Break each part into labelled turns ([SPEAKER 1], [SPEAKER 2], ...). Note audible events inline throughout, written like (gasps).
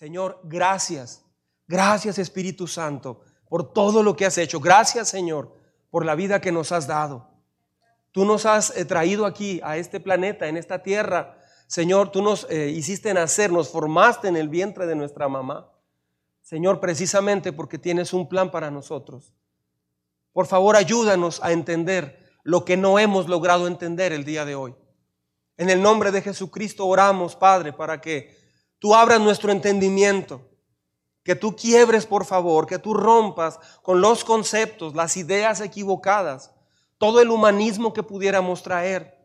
[SPEAKER 1] Señor, gracias. Gracias Espíritu Santo por todo lo que has hecho. Gracias Señor por la vida que nos has dado. Tú nos has eh, traído aquí a este planeta, en esta tierra. Señor, tú nos eh, hiciste nacer, nos formaste en el vientre de nuestra mamá. Señor, precisamente porque tienes un plan para nosotros. Por favor, ayúdanos a entender lo que no hemos logrado entender el día de hoy. En el nombre de Jesucristo oramos, Padre, para que tú abras nuestro entendimiento, que tú quiebres, por favor, que tú rompas con los conceptos, las ideas equivocadas, todo el humanismo que pudiéramos traer.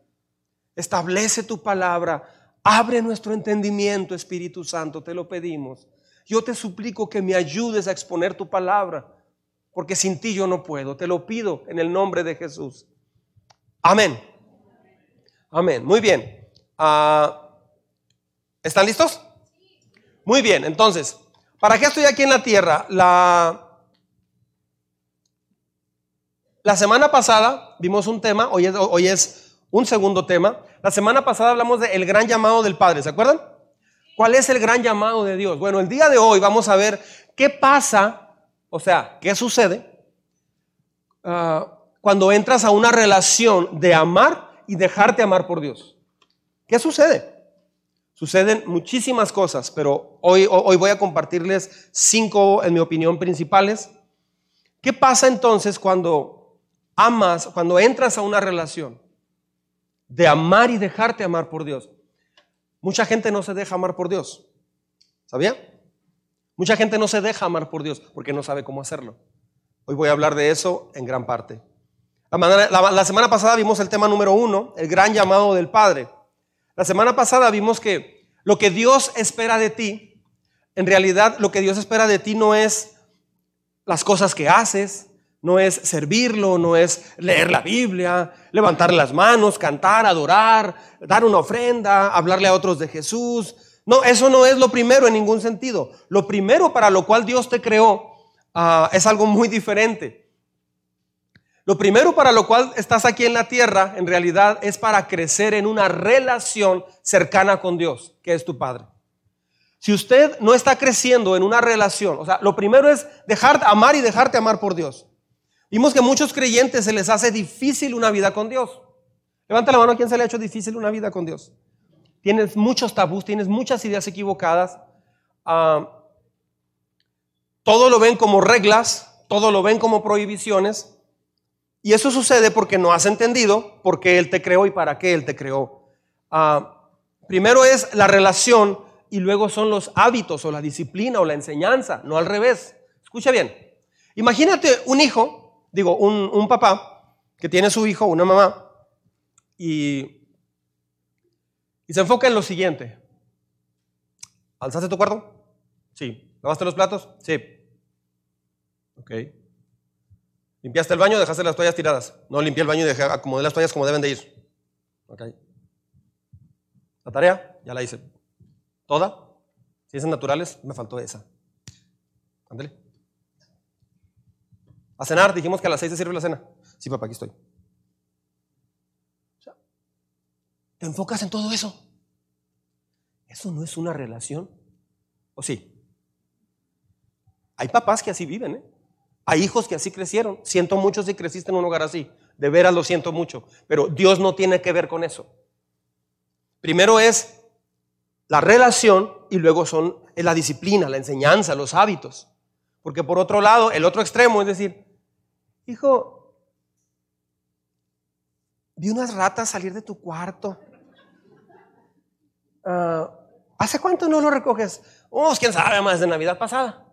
[SPEAKER 1] Establece tu palabra, abre nuestro entendimiento, Espíritu Santo, te lo pedimos. Yo te suplico que me ayudes a exponer tu palabra, porque sin ti yo no puedo. Te lo pido en el nombre de Jesús. Amén. Amén. Muy bien. Ah, ¿Están listos? Muy bien. Entonces, ¿para qué estoy aquí en la tierra? La, semana pasada vimos un tema, hoy es, hoy es un segundo tema. La semana pasada hablamos del gran llamado del Padre, ¿se acuerdan? ¿Cuál es el gran llamado de Dios? Bueno, el día de hoy vamos a ver qué pasa, o sea, qué sucede ah, cuando entras a una relación de amar y dejarte amar por Dios. ¿Qué sucede? Suceden muchísimas cosas, pero hoy, hoy voy a compartirles cinco, en mi opinión, principales. ¿Qué pasa entonces cuando amas, cuando entras a una relación de amar y dejarte amar por Dios? Mucha gente no se deja amar por Dios. ¿Sabía? Mucha gente no se deja amar por Dios porque no sabe cómo hacerlo. Hoy voy a hablar de eso en gran parte. La, semana pasada vimos el tema número uno, el gran llamado del Padre. La semana pasada vimos que lo que Dios espera de ti, en realidad lo que Dios espera de ti no es las cosas que haces, no es servirlo, no es leer la Biblia, levantar las manos, cantar, adorar, dar una ofrenda, hablarle a otros de Jesús. No, eso no es lo primero en ningún sentido. Lo primero para lo cual Dios te creó ah, es algo muy diferente. Lo primero para lo cual estás aquí en la tierra, en realidad, es para crecer en una relación cercana con Dios, que es tu Padre. Si usted no está creciendo en una relación, o sea, lo primero es dejar amar y dejarte amar por Dios. Vimos que a muchos creyentes se les hace difícil una vida con Dios. Levanta la mano a quien se le ha hecho difícil una vida con Dios. Tienes muchos tabús, tienes muchas ideas equivocadas. Ah, todo lo ven como reglas, todo lo ven como prohibiciones. Y eso sucede porque no has entendido por qué Él te creó y para qué Él te creó. Ah, primero es la relación y luego son los hábitos o la disciplina o la enseñanza, no al revés. Escucha bien. Imagínate un hijo, digo, un, papá que tiene su hijo, una mamá, y, y se enfoca en lo siguiente. ¿Alzaste tu cuarto? Sí. ¿Lavaste los platos? Sí. Ok. ¿Limpiaste el baño dejaste las toallas tiradas? No, limpié el baño y dejé, acomodé las toallas como deben de ir. Okay. La tarea, ya la hice. ¿Toda? Ciencias naturales, me faltó esa. Ándale. A cenar, dijimos que a las seis se sirve la cena. Sí, papá, aquí estoy. te enfocas en todo eso. Eso no es una relación. ¿O sí? Hay papás que así viven, ¿eh? Hay hijos que así crecieron. Siento mucho si creciste en un hogar así. De veras lo siento mucho. Pero Dios no tiene que ver con eso. Primero es la relación y luego son la disciplina, la enseñanza, los hábitos. Porque por otro lado, el otro extremo es decir, hijo, vi unas ratas salir de tu cuarto. Ah, ¿Hace cuánto no lo recoges? Oh, quién sabe, más de Navidad pasada.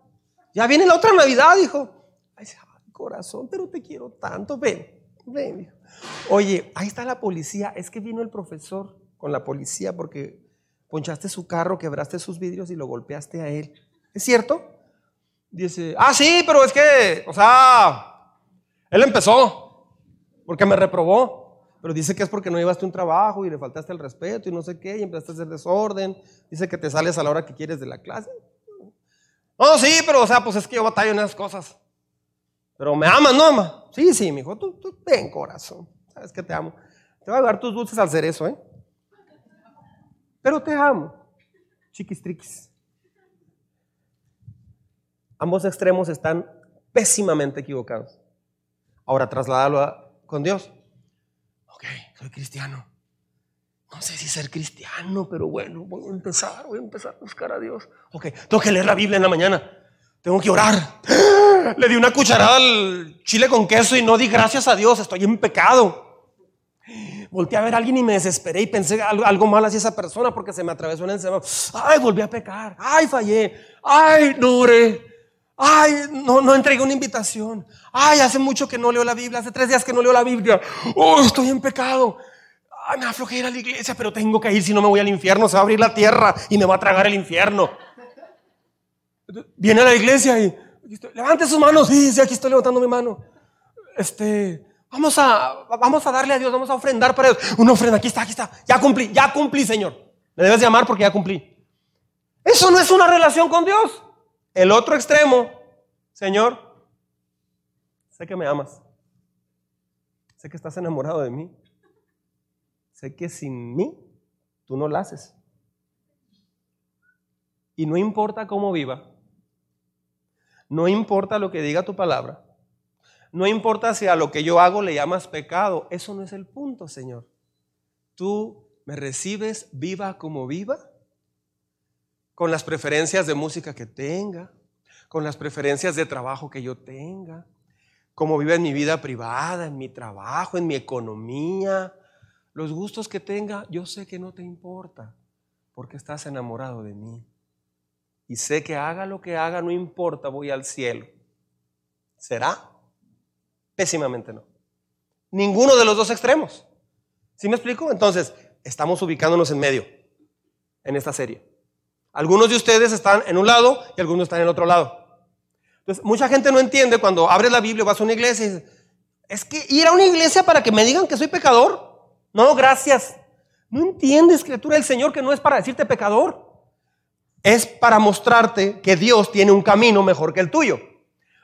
[SPEAKER 1] Ya viene la otra Navidad, hijo. Ay, corazón, pero te quiero tanto. Ven, ven. Oye, ahí está la policía. Es que vino el profesor con la policía porque ponchaste su carro, quebraste sus vidrios y lo golpeaste a él. ¿Es cierto? Dice, ah, sí, pero es que, o sea, él empezó porque me reprobó. Pero dice que es porque no llevaste un trabajo y le faltaste el respeto y no sé qué, y empezaste a hacer desorden. Dice que te sales a la hora que quieres de la clase. No, sí, pero o sea, pues es que yo batallo en esas cosas. Pero me amas, ¿no, ama? Sí, sí, mi hijo, tú, tú corazón. Sabes que te amo. Te voy a dar tus dulces al cerezo, ¿eh? Pero te amo. Chiquis triquis. Ambos extremos están pésimamente equivocados. Ahora trasládalo con Dios. Ok, soy cristiano. No sé si ser cristiano, pero bueno, voy a empezar, voy a empezar a buscar a Dios. Ok, tengo que leer la Biblia en la mañana. Tengo que orar. Le di una cucharada al chile con queso y no di gracias a Dios, estoy en pecado. Volté a ver a alguien y me desesperé y pensé algo, mal hacia esa persona porque se me atravesó en el semáforo. Ay, volví a pecar. Ay, fallé. Ay, no oré. Ay, no, no entregué una invitación. Ay, hace mucho que no leo la Biblia. Hace tres días que no leo la Biblia. Oh, estoy en pecado. Ay, me aflojé ir a la iglesia, pero tengo que ir si no me voy al infierno. Se va a abrir la tierra y me va a tragar el infierno. Viene a la iglesia y levante sus manos. Sí, sí, aquí estoy levantando mi mano. Este, vamos a, vamos a darle a Dios, vamos a ofrendar para Dios. Una ofrenda, aquí está, aquí está. Ya cumplí, ya cumplí, Señor. Me debes llamar porque ya cumplí. Eso no es una relación con Dios. El otro extremo, Señor, sé que me amas. Sé que estás enamorado de mí. Sé que sin mí tú no la haces. Y no importa cómo viva, no importa lo que diga tu palabra, no importa si a lo que yo hago le llamas pecado, eso no es el punto, Señor. Tú me recibes viva como viva con las preferencias de música que tenga, con las preferencias de trabajo que yo tenga, como vive en mi vida privada, en mi trabajo, en mi economía, los gustos que tenga, yo sé que no te importa, porque estás enamorado de mí. Y sé que haga lo que haga, no importa, voy al cielo. ¿Será? Pésimamente no. Ninguno de los dos extremos. ¿Sí me explico? Entonces, estamos ubicándonos en medio en esta serie. Algunos de ustedes están en un lado y algunos están en el otro lado. Entonces, mucha gente no entiende cuando abres la Biblia, vas a una iglesia y dices, es que ir a una iglesia para que me digan que soy pecador. No, gracias. No entiendes, escritura del Señor, que no es para decirte pecador. Es para mostrarte que Dios tiene un camino mejor que el tuyo.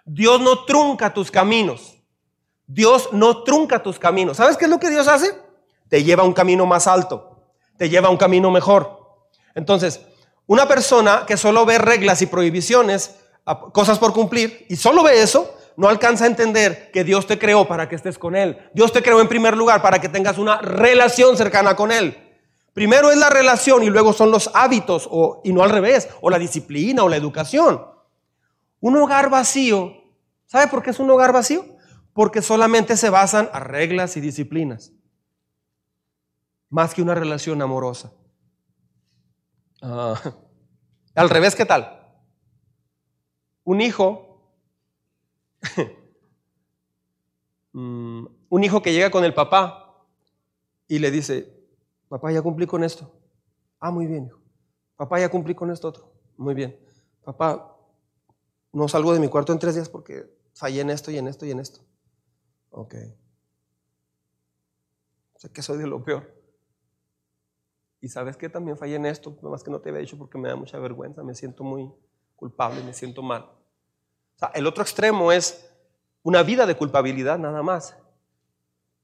[SPEAKER 1] Dios no trunca tus caminos. Dios no trunca tus caminos. ¿Sabes qué es lo que Dios hace? Te lleva a un camino más alto. Te lleva a un camino mejor. Entonces, una persona que solo ve reglas y prohibiciones, cosas por cumplir, y solo ve eso, no alcanza a entender que Dios te creó para que estés con Él. Dios te creó en primer lugar para que tengas una relación cercana con Él. Primero es la relación y luego son los hábitos, o, y no al revés, o la disciplina o la educación. Un hogar vacío, ¿sabe por qué es un hogar vacío? Porque solamente se basan a reglas y disciplinas, más que una relación amorosa. Ah, al revés, ¿qué tal? Un hijo, (laughs) mm, un hijo que llega con el papá y le dice, papá, ya cumplí con esto. Ah, muy bien, hijo. Papá, ya cumplí con esto otro. Muy bien. Papá, no salgo de mi cuarto en tres días porque fallé en esto y en esto y en esto. Ok. Sé que soy de lo peor. Y sabes que también fallé en esto, más que no te había dicho porque me da mucha vergüenza, me siento muy culpable, me siento mal. O sea, el otro extremo es una vida de culpabilidad nada más.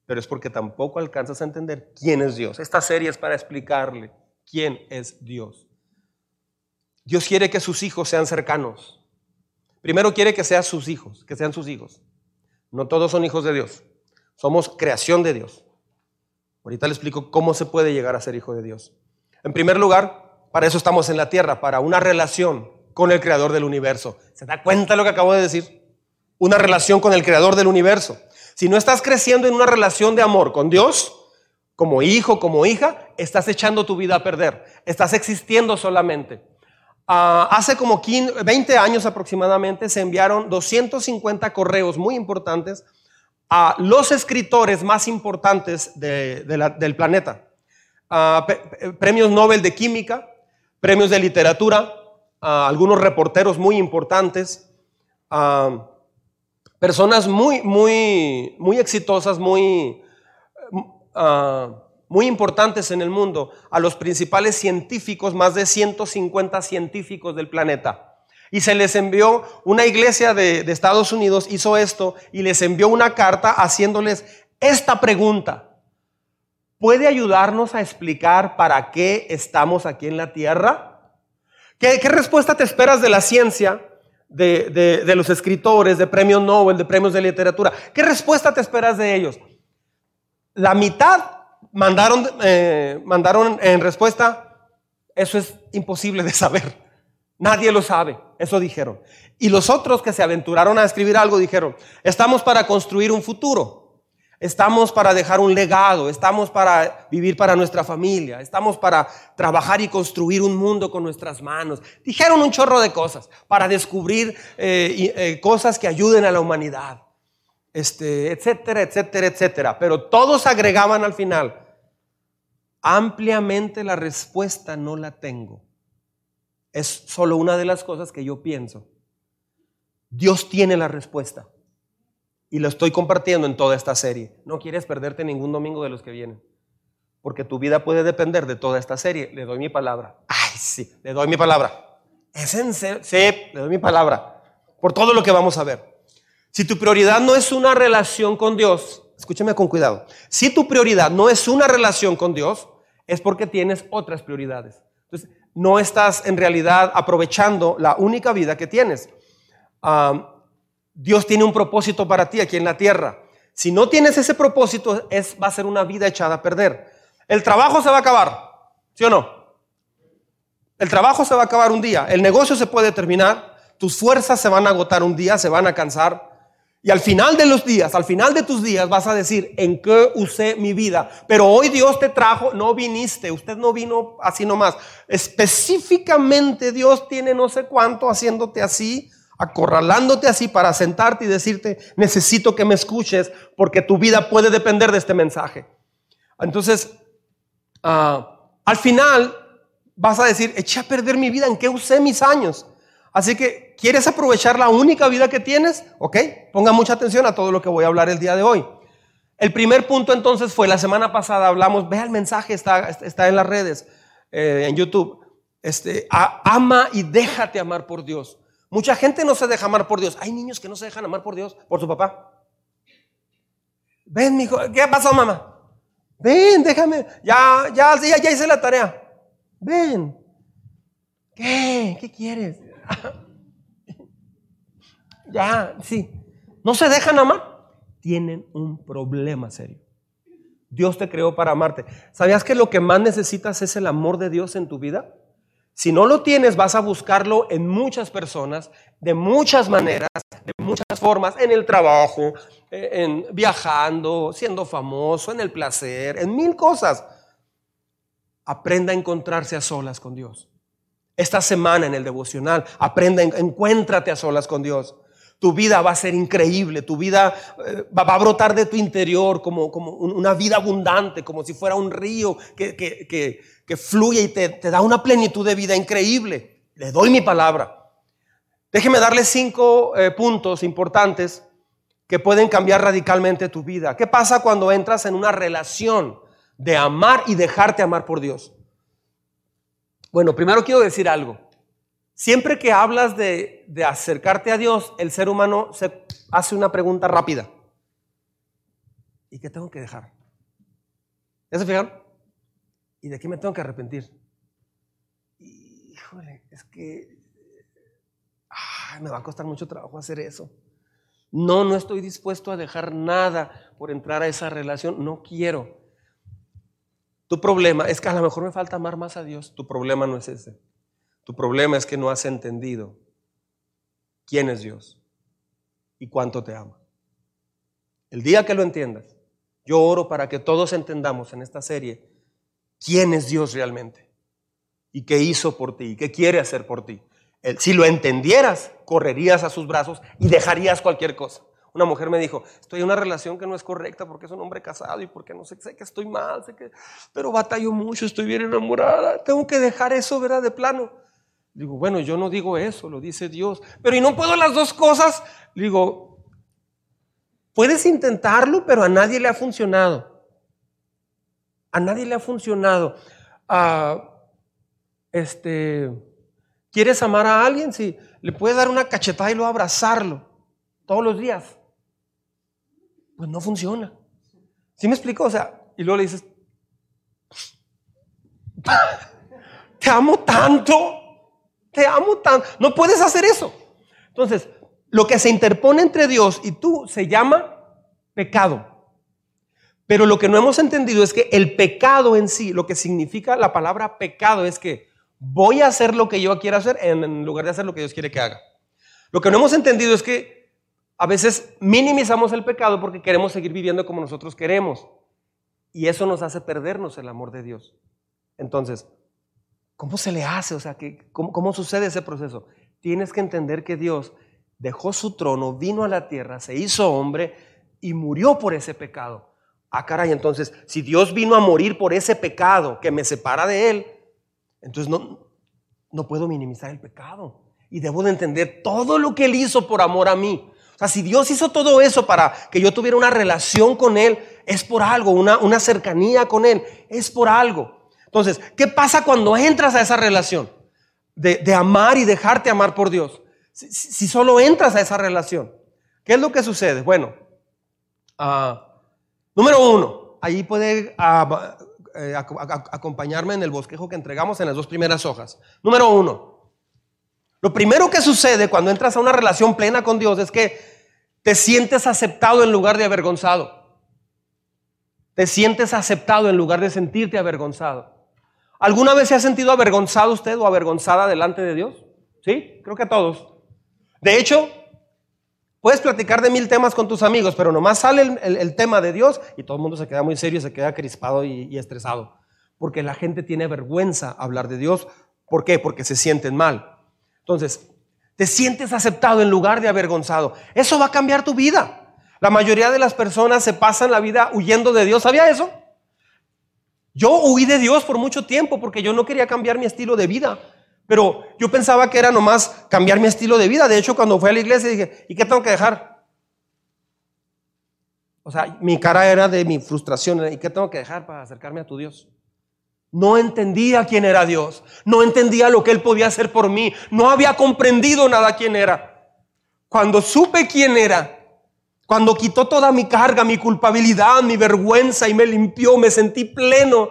[SPEAKER 1] Pero es porque tampoco alcanzas a entender quién es Dios. Esta serie es para explicarle quién es Dios. Dios quiere que sus hijos sean cercanos. Primero quiere que sean sus hijos, que sean sus hijos. No todos son hijos de Dios. Somos creación de Dios. Ahorita le explico cómo se puede llegar a ser hijo de Dios. En primer lugar, para eso estamos en la tierra, para una relación con el creador del universo. ¿Se da cuenta lo que acabo de decir? Una relación con el creador del universo. Si no estás creciendo en una relación de amor con Dios, como hijo, como hija, estás echando tu vida a perder. Estás existiendo solamente. Ah, hace como 20 años aproximadamente se enviaron 250 correos muy importantes a los escritores más importantes del planeta. premios Nobel de Química, premios de literatura, algunos reporteros muy importantes, personas muy, muy, muy exitosas, muy, muy importantes en el mundo, a los principales científicos, más de 150 científicos del planeta. Y se les envió, una iglesia de, Estados Unidos hizo esto y les envió una carta haciéndoles esta pregunta. ¿Puede ayudarnos a explicar para qué estamos aquí en la tierra? ¿Qué, respuesta te esperas de la ciencia de, de, los escritores, de premios Nobel, de premios de literatura. ¿Qué respuesta te esperas de ellos? La mitad mandaron, eh, mandaron en respuesta, eso es imposible de saber. Nadie lo sabe, eso dijeron. Y los otros que se aventuraron a escribir algo dijeron, estamos para construir un futuro. Estamos para dejar un legado, estamos para vivir para nuestra familia, estamos para trabajar y construir un mundo con nuestras manos. Dijeron un chorro de cosas para descubrir eh, eh, cosas que ayuden a la humanidad, este, etcétera, etcétera, etcétera. Pero todos agregaban al final, ampliamente la respuesta no la tengo. Es solo una de las cosas que yo pienso. Dios tiene la respuesta. Y lo estoy compartiendo en toda esta serie. No quieres perderte ningún domingo de los que vienen. Porque tu vida puede depender de toda esta serie. Le doy mi palabra. Ay, sí, le doy mi palabra. Es en serio. Sí, le doy mi palabra. Por todo lo que vamos a ver. Si tu prioridad no es una relación con Dios, escúchame con cuidado. Si tu prioridad no es una relación con Dios, es porque tienes otras prioridades. Entonces, no estás en realidad aprovechando la única vida que tienes. Ah, Dios tiene un propósito para ti aquí en la tierra. Si no tienes ese propósito, es, va a ser una vida echada a perder. El trabajo se va a acabar, ¿sí o no? El trabajo se va a acabar un día, el negocio se puede terminar, tus fuerzas se van a agotar un día, se van a cansar. Y al final de los días, al final de tus días, vas a decir, ¿en qué usé mi vida? Pero hoy Dios te trajo, no viniste, usted no vino así nomás. Específicamente Dios tiene no sé cuánto haciéndote así acorralándote así para sentarte y decirte, necesito que me escuches porque tu vida puede depender de este mensaje. Entonces, ah, al final vas a decir, eché a perder mi vida, ¿en qué usé mis años? Así que, ¿quieres aprovechar la única vida que tienes? Ok, ponga mucha atención a todo lo que voy a hablar el día de hoy. El primer punto entonces fue, la semana pasada hablamos, vea el mensaje, está, está en las redes, eh, en YouTube. Este, ama y déjate amar por Dios. Mucha gente no se deja amar por Dios. Hay niños que no se dejan amar por Dios, por su papá. Ven, hijo, ¿qué ha pasado, mamá? Ven, déjame. Ya, ya, ya, ya hice la tarea. Ven. ¿Qué? ¿Qué quieres? (laughs) ya, sí. ¿No se dejan amar? Tienen un problema serio. Dios te creó para amarte. ¿Sabías que lo que más necesitas es el amor de Dios en tu vida? Si no lo tienes, vas a buscarlo en muchas personas, de muchas maneras, de muchas formas, en el trabajo, eh, en viajando, siendo famoso, en el placer, en mil cosas. Aprenda a encontrarse a solas con Dios. Esta semana en el devocional, aprenda, encuéntrate a solas con Dios. Tu vida va a ser increíble, tu vida eh, va a brotar de tu interior como, como una vida abundante, como si fuera un río que, que que fluye y te, da una plenitud de vida increíble. Le doy mi palabra. Déjeme darle cinco eh, puntos importantes que pueden cambiar radicalmente tu vida. ¿Qué pasa cuando entras en una relación de amar y dejarte amar por Dios? Bueno, primero quiero decir algo. Siempre que hablas de, de acercarte a Dios, el ser humano hace una pregunta rápida. ¿Y qué tengo que dejar? ¿Ya se fijaron? ¿Y de qué me tengo que arrepentir? Híjole, es que me va a costar mucho trabajo hacer eso. No, no estoy dispuesto a dejar nada por entrar a esa relación. No quiero. Tu problema es que a lo mejor me falta amar más a Dios. Tu problema no es ese. Tu problema es que no has entendido quién es Dios y cuánto te ama. El día que lo entiendas, yo oro para que todos entendamos en esta serie quién es Dios realmente y qué hizo por ti y qué quiere hacer por ti. Si lo entendieras, correrías a sus brazos y dejarías cualquier cosa. Una mujer me dijo, estoy en una relación que no es correcta porque es un hombre casado y porque no sé, sé que estoy mal, sé que, pero batallo mucho, estoy bien enamorada, tengo que dejar eso, ¿verdad? De plano. Digo, bueno, yo no digo eso, lo dice Dios, pero y no puedo las dos cosas. Digo, puedes intentarlo, pero a nadie le ha funcionado. A nadie le ha funcionado. Ah, este, ¿Quieres amar a alguien? Sí, le puedes dar una cachetada y luego abrazarlo todos los días. Pues no funciona. ¿Sí me explico? O sea, y luego le dices, (laughs) te amo tanto, te amo tanto. No puedes hacer eso. Entonces, lo que se interpone entre Dios y tú se llama pecado. Pero lo que no hemos entendido es que el pecado en sí, lo que significa la palabra pecado es que voy a hacer lo que yo quiero hacer en lugar de hacer lo que Dios quiere que haga. Lo que no hemos entendido es que a veces minimizamos el pecado porque queremos seguir viviendo como nosotros queremos. Y eso nos hace perdernos el amor de Dios. Entonces, ¿cómo se le hace? O sea, ¿cómo, ¿cómo sucede ese proceso? Tienes que entender que Dios dejó su trono, vino a la tierra, se hizo hombre y murió por ese pecado. Ah, caray, entonces, si Dios vino a morir por ese pecado que me separa de Él, entonces no, no puedo minimizar el pecado. Y debo de entender todo lo que Él hizo por amor a mí. O sea, si Dios hizo todo eso para que yo tuviera una relación con Él, es por algo, una, una cercanía con Él, es por algo. Entonces, ¿qué pasa cuando entras a esa relación? De, amar y dejarte amar por Dios. Si, solo entras a esa relación, ¿qué es lo que sucede? Bueno, uh, Número uno, ahí puede ah, eh, acompañarme en el bosquejo que entregamos en las dos primeras hojas. Número uno, lo primero que sucede cuando entras a una relación plena con Dios es que te sientes aceptado en lugar de avergonzado. Te sientes aceptado en lugar de sentirte avergonzado. ¿Alguna vez se ha sentido avergonzado usted o avergonzada delante de Dios? Sí, creo que todos. De hecho, Puedes platicar de mil temas con tus amigos, pero nomás sale el, tema de Dios y todo el mundo se queda muy serio, se queda crispado y, estresado. Porque la gente tiene vergüenza hablar de Dios. ¿Por qué? Porque se sienten mal. Entonces, te sientes aceptado en lugar de avergonzado. Eso va a cambiar tu vida. La mayoría de las personas se pasan la vida huyendo de Dios. ¿Sabía eso? Yo huí de Dios por mucho tiempo porque yo no quería cambiar mi estilo de vida. Pero yo pensaba que era nomás cambiar mi estilo de vida. De hecho, cuando fui a la iglesia dije, ¿y qué tengo que dejar? O sea, mi cara era de mi frustración. ¿Y qué tengo que dejar para acercarme a tu Dios? No entendía quién era Dios. No entendía lo que Él podía hacer por mí. No había comprendido nada quién era. Cuando supe quién era, cuando quitó toda mi carga, mi culpabilidad, mi vergüenza y me limpió, me sentí pleno.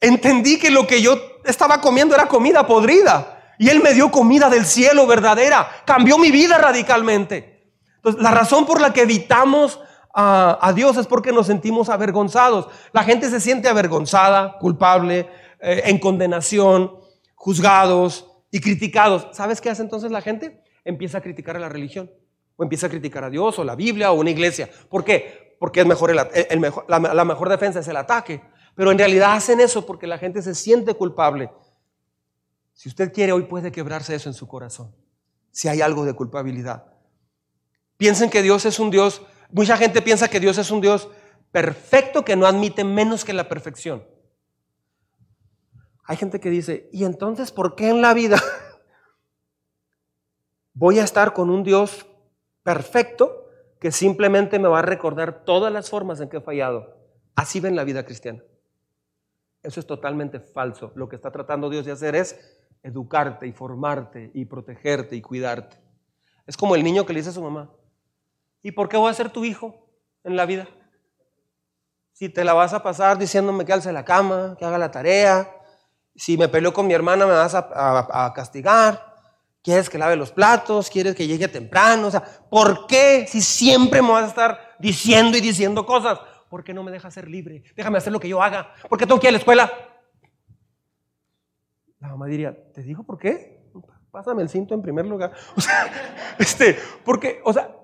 [SPEAKER 1] Entendí que lo que yo estaba comiendo era comida podrida. Y Él me dio comida del cielo verdadera. Cambió mi vida radicalmente. Entonces, la razón por la que evitamos a, Dios es porque nos sentimos avergonzados. La gente se siente avergonzada, culpable, eh, en condenación, juzgados y criticados. ¿Sabes qué hace entonces la gente? Empieza a criticar a la religión. O empieza a criticar a Dios o la Biblia o una iglesia. ¿Por qué? Porque es mejor, mejor la mejor defensa es el ataque. Pero en realidad hacen eso porque la gente se siente culpable. Si usted quiere, hoy puede quebrarse eso en su corazón. Si hay algo de culpabilidad. Piensen que Dios es un Dios, mucha gente piensa que Dios es un Dios perfecto que no admite menos que la perfección. Hay gente que dice, ¿y entonces por qué en la vida (laughs) voy a estar con un Dios perfecto que simplemente me va a recordar todas las formas en que he fallado? Así ven la vida cristiana. Eso es totalmente falso. Lo que está tratando Dios de hacer es educarte y formarte y protegerte y cuidarte. Es como el niño que le dice a su mamá, ¿y por qué voy a ser tu hijo en la vida? Si te la vas a pasar diciéndome que alce la cama, que haga la tarea, si me peleo con mi hermana me vas a, castigar, quieres que lave los platos, quieres que llegue temprano, o sea, ¿por qué si siempre me vas a estar diciendo y diciendo cosas? ¿Por qué no me deja ser libre? Déjame hacer lo que yo haga. ¿Por qué tengo que ir a la escuela? La mamá diría, ¿te digo por qué? Pásame el cinto en primer lugar. (laughs) O sea, este, porque, o sea,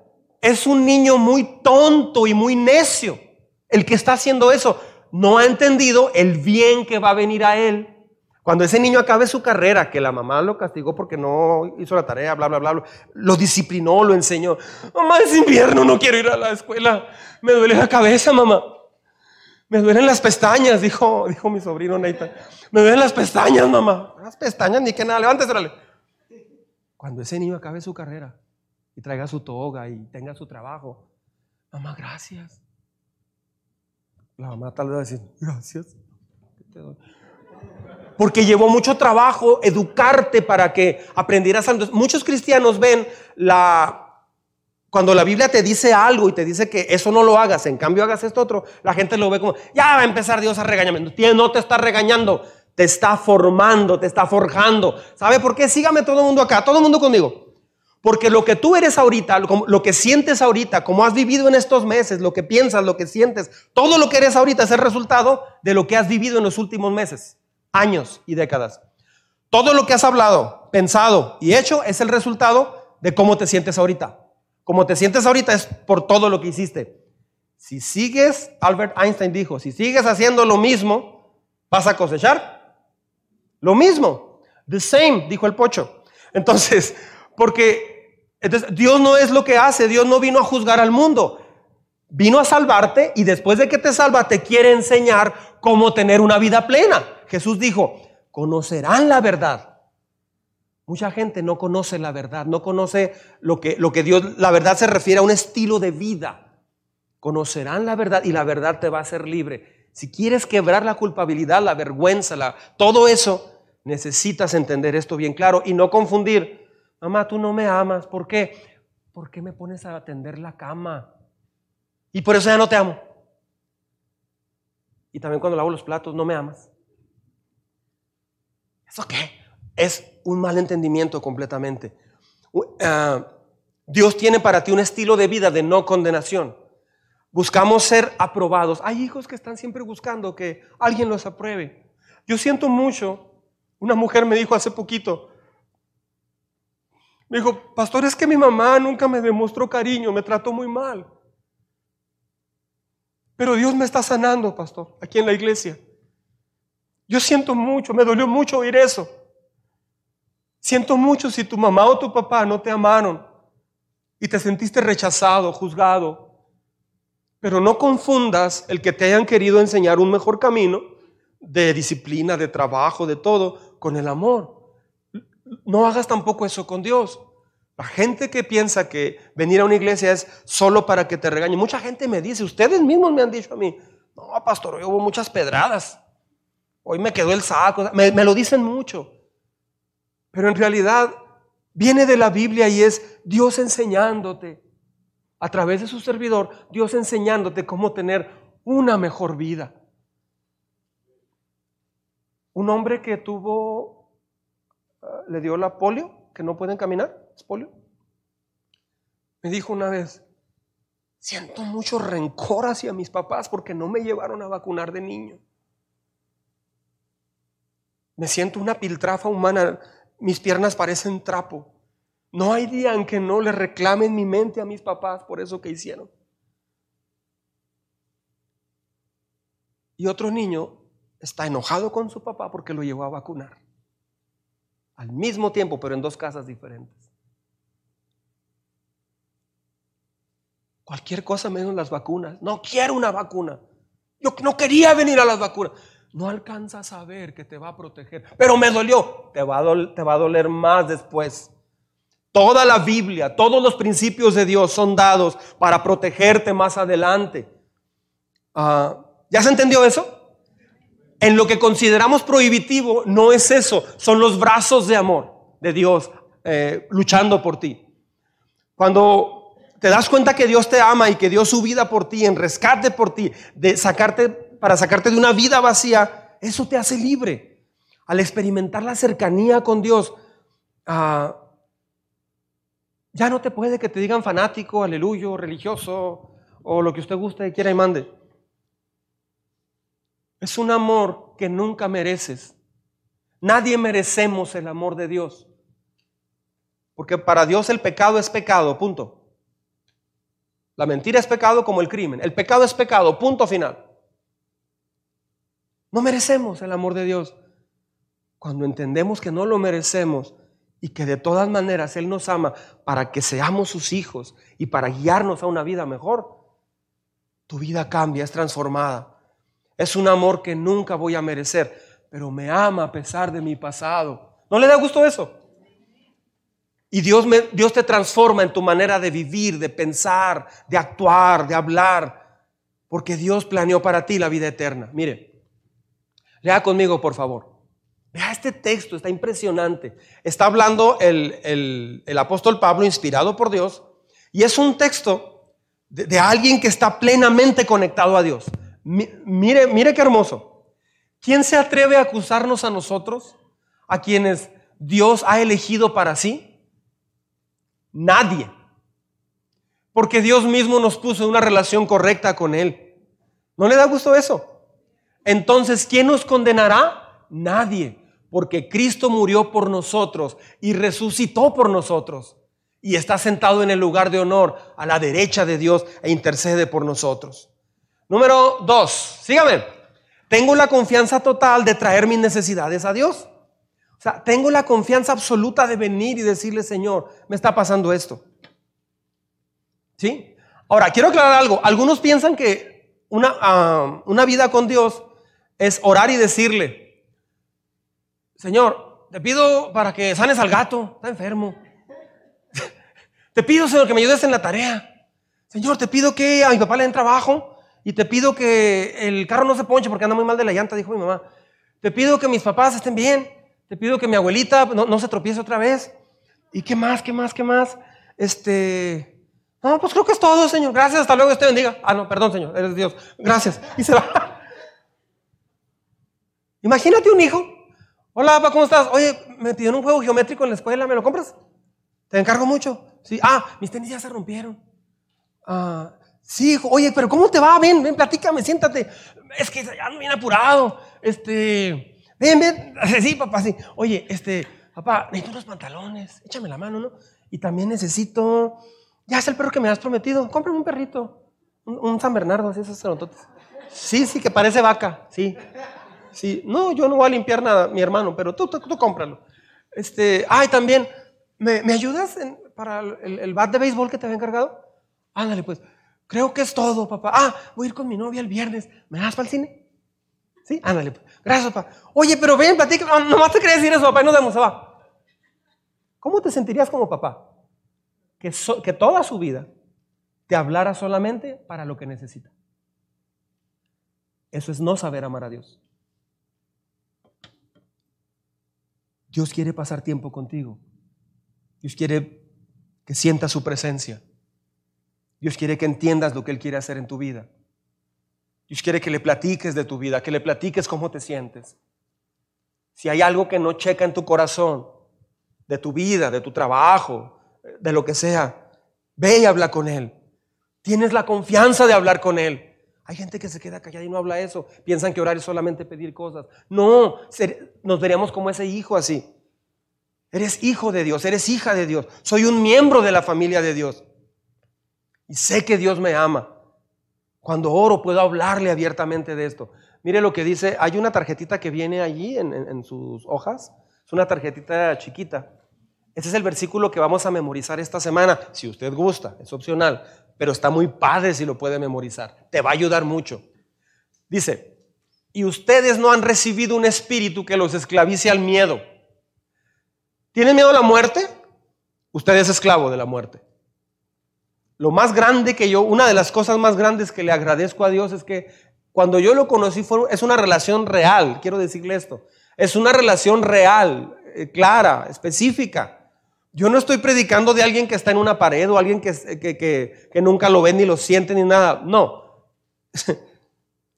[SPEAKER 1] es un niño muy tonto y muy necio el que está haciendo eso. No ha entendido el bien que va a venir a él cuando ese niño acabe su carrera, que la mamá lo castigó porque no hizo la tarea, bla, bla, bla, lo disciplinó, lo enseñó. Mamá, es invierno, no quiero ir a la escuela. Me duele la cabeza, mamá. Me duelen las pestañas, dijo, dijo mi sobrino Neita. Me duelen las pestañas, mamá. Las pestañas, ni que nada, levántese. Cuando ese niño acabe su carrera y traiga su toga y tenga su trabajo, mamá, gracias. La mamá tal vez va a decir, gracias. Porque llevó mucho trabajo educarte para que aprendieras algo. Muchos cristianos ven la cuando la Biblia te dice algo y te dice que eso no lo hagas, en cambio hagas esto otro, la gente lo ve como, ya va a empezar Dios a regañarme. No te está regañando, te está formando, te está forjando. ¿Sabe por qué? Sígame todo el mundo acá, todo el mundo conmigo. Porque lo que tú eres ahorita, lo, que sientes ahorita, como has vivido en estos meses, lo que piensas, lo que sientes, todo lo que eres ahorita es el resultado de lo que has vivido en los últimos meses, años y décadas. Todo lo que has hablado, pensado y hecho es el resultado de cómo te sientes ahorita. Como te sientes ahorita es por todo lo que hiciste. Si sigues, Albert Einstein dijo, si sigues haciendo lo mismo, vas a cosechar lo mismo. The same, dijo el pocho. Entonces, porque entonces, Dios no es lo que hace, Dios no vino a juzgar al mundo. Vino a salvarte y después de que te salva te quiere enseñar cómo tener una vida plena. Jesús dijo, conocerán la verdad. Mucha gente no conoce la verdad, no conoce lo que, lo que Dios, la verdad se refiere a un estilo de vida. Conocerán la verdad y la verdad te va a hacer libre. Si quieres quebrar la culpabilidad, la vergüenza, la, todo eso, necesitas entender esto bien claro y no confundir mamá, tú no me amas. ¿Por qué? ¿Por qué me pones a atender la cama? Y por eso ya no te amo. Y también cuando lavo los platos, no me amas. ¿Eso qué? Es un mal entendimiento completamente. Ah, Dios tiene para ti un estilo de vida de no condenación. Buscamos ser aprobados. Hay hijos que están siempre buscando que alguien los apruebe. Yo siento mucho. Una mujer me dijo hace poquito, me dijo, pastor, es que mi mamá nunca me demostró cariño, me trató muy mal. Pero Dios me está sanando, pastor, aquí en la iglesia. Yo siento mucho, me dolió mucho oír eso. Siento mucho si tu mamá o tu papá no te amaron y te sentiste rechazado, juzgado. Pero no confundas el que te hayan querido enseñar un mejor camino de disciplina, de trabajo, de todo, con el amor no hagas tampoco eso con Dios. La gente que piensa que venir a una iglesia es solo para que te regañe. Mucha gente me dice, ustedes mismos me han dicho a mí, no, pastor, hoy hubo muchas pedradas. Hoy me quedó el saco. Me, lo dicen mucho. Pero en realidad viene de la Biblia y es Dios enseñándote, a través de su servidor, Dios enseñándote cómo tener una mejor vida. Un hombre que tuvo le dio la polio, que no pueden caminar, es polio. Me dijo una vez, siento mucho rencor hacia mis papás porque no me llevaron a vacunar de niño. Me siento una piltrafa humana, mis piernas parecen trapo. No hay día en que no le reclame en mi mente a mis papás por eso que hicieron. Y otro niño está enojado con su papá porque lo llevó a vacunar al mismo tiempo, pero en dos casas diferentes. Cualquier cosa menos las vacunas. No quiero una vacuna. Yo no quería venir a las vacunas. No alcanzas a ver que te va a proteger. Pero me dolió. Te va a, doler, más después. Toda la Biblia, todos los principios de Dios son dados para protegerte más adelante. Ah, ¿Ya se entendió eso? en lo que consideramos prohibitivo no es eso, son los brazos de amor de Dios eh, luchando por ti. Cuando te das cuenta que Dios te ama y que dio su vida por ti, en rescate por ti, de sacarte, para sacarte de una vida vacía, eso te hace libre. Al experimentar la cercanía con Dios, ah, ya no te puede que te digan fanático, aleluyo, religioso, o lo que usted guste, quiera y mande. Es un amor que nunca mereces. Nadie merecemos el amor de Dios. Porque para Dios el pecado es pecado, punto. La mentira es pecado como el crimen. El pecado es pecado, punto final. No merecemos el amor de Dios. Cuando entendemos que no lo merecemos y que de todas maneras Él nos ama para que seamos sus hijos y para guiarnos a una vida mejor, tu vida cambia, es transformada. Es un amor que nunca voy a merecer, pero me ama a pesar de mi pasado. ¿No le da gusto eso? Y Dios, Dios te transforma en tu manera de vivir, de pensar, de actuar, de hablar, porque Dios planeó para ti la vida eterna. Mire, lea conmigo, por favor. Vea este texto, está impresionante. Está hablando el, apóstol Pablo, inspirado por Dios, y es un texto de alguien que está plenamente conectado a Dios. Mire, mire qué hermoso. ¿Quién se atreve a acusarnos a nosotros, a quienes Dios ha elegido para sí? Nadie. Porque Dios mismo nos puso en una relación correcta con Él. ¿No le da gusto eso? Entonces, ¿quién nos condenará? Nadie. Porque Cristo murió por nosotros y resucitó por nosotros. Y está sentado en el lugar de honor a la derecha de Dios e intercede por nosotros. Número dos, sígame. Tengo la confianza total de traer mis necesidades a Dios. O sea, tengo la confianza absoluta de venir y decirle, Señor, me está pasando esto. ¿Sí? Ahora, quiero aclarar algo. Algunos piensan que una, ah, una vida con Dios es orar y decirle, Señor, te pido para que sanes al gato, está enfermo. te pido, Señor, que me ayudes en la tarea. Señor, te pido que a mi papá le den trabajo y te pido que el carro no se ponche porque anda muy mal de la llanta, dijo mi mamá. Te pido que mis papás estén bien. Te pido que mi abuelita no, se tropiece otra vez. ¿Y qué más, qué más, qué más? Este, no, pues creo que es todo, Señor. Gracias, hasta luego, Dios te bendiga. Ah, no, perdón, Señor, eres Dios. Gracias. Y se va. Imagínate un hijo. Hola, papá, ¿cómo estás? Oye, me pidieron un juego geométrico en la escuela, ¿me lo compras? Te encargo mucho. Sí. Ah, mis tenis ya se rompieron. Ah, sí, hijo. Oye, pero ¿cómo te va? Ven, ven, platícame, siéntate. Es que ando bien apurado. Este, ven, ven. (laughs) Sí, papá, sí. Oye, este, papá, necesito unos pantalones. Échame la mano, ¿no? Y también necesito ya es el perro que me has prometido. Cómprame un perrito. Un, San Bernardo, así esos cerototes. Sí, sí, que parece vaca. Sí. Sí. No, yo no voy a limpiar nada, mi hermano, pero tú, tú, cómpralo. Este, ay, también, ¿me, me ayudas para el, bat de béisbol que te había encargado? Ándale, pues. Creo que es todo, papá. Ah, voy a ir con mi novia el viernes. ¿Me das para el cine? Sí, ándale. Pues. Gracias, papá. Oye, pero ven, platica. No, nomás te quería decir eso, papá, y nos vemos, va. ¿Cómo te sentirías como papá? que, toda su vida te hablara solamente para lo que necesita. Eso es no saber amar a Dios. Dios quiere pasar tiempo contigo. Dios quiere que sientas su presencia. Dios quiere que entiendas lo que Él quiere hacer en tu vida. Dios quiere que le platiques de tu vida, que le platiques cómo te sientes. Si hay algo que no checa en tu corazón, de tu vida, de tu trabajo, de lo que sea, ve y habla con Él. Tienes la confianza de hablar con Él. Hay gente que se queda callada y no habla eso. Piensan que orar es solamente pedir cosas. No, nos veríamos como ese hijo así. Eres hijo de Dios, eres hija de Dios. Soy un miembro de la familia de Dios. Y sé que Dios me ama. Cuando oro puedo hablarle abiertamente de esto. Mire lo que dice, hay una tarjetita que viene allí en, en sus hojas. Es una tarjetita chiquita. Ese es el versículo que vamos a memorizar esta semana, si usted gusta, es opcional, pero está muy padre si lo puede memorizar. Te va a ayudar mucho. Dice, y ustedes no han recibido un espíritu que los esclavice al miedo. ¿Tienen miedo a la muerte? Usted es esclavo de la muerte. Lo más grande que yo, una de las cosas más grandes que le agradezco a Dios es que cuando yo lo conocí fue, es una relación real, quiero decirle esto, es una relación real, eh, clara, específica. Yo no estoy predicando de alguien que está en una pared o alguien que, que, nunca lo ve ni lo siente ni nada. No.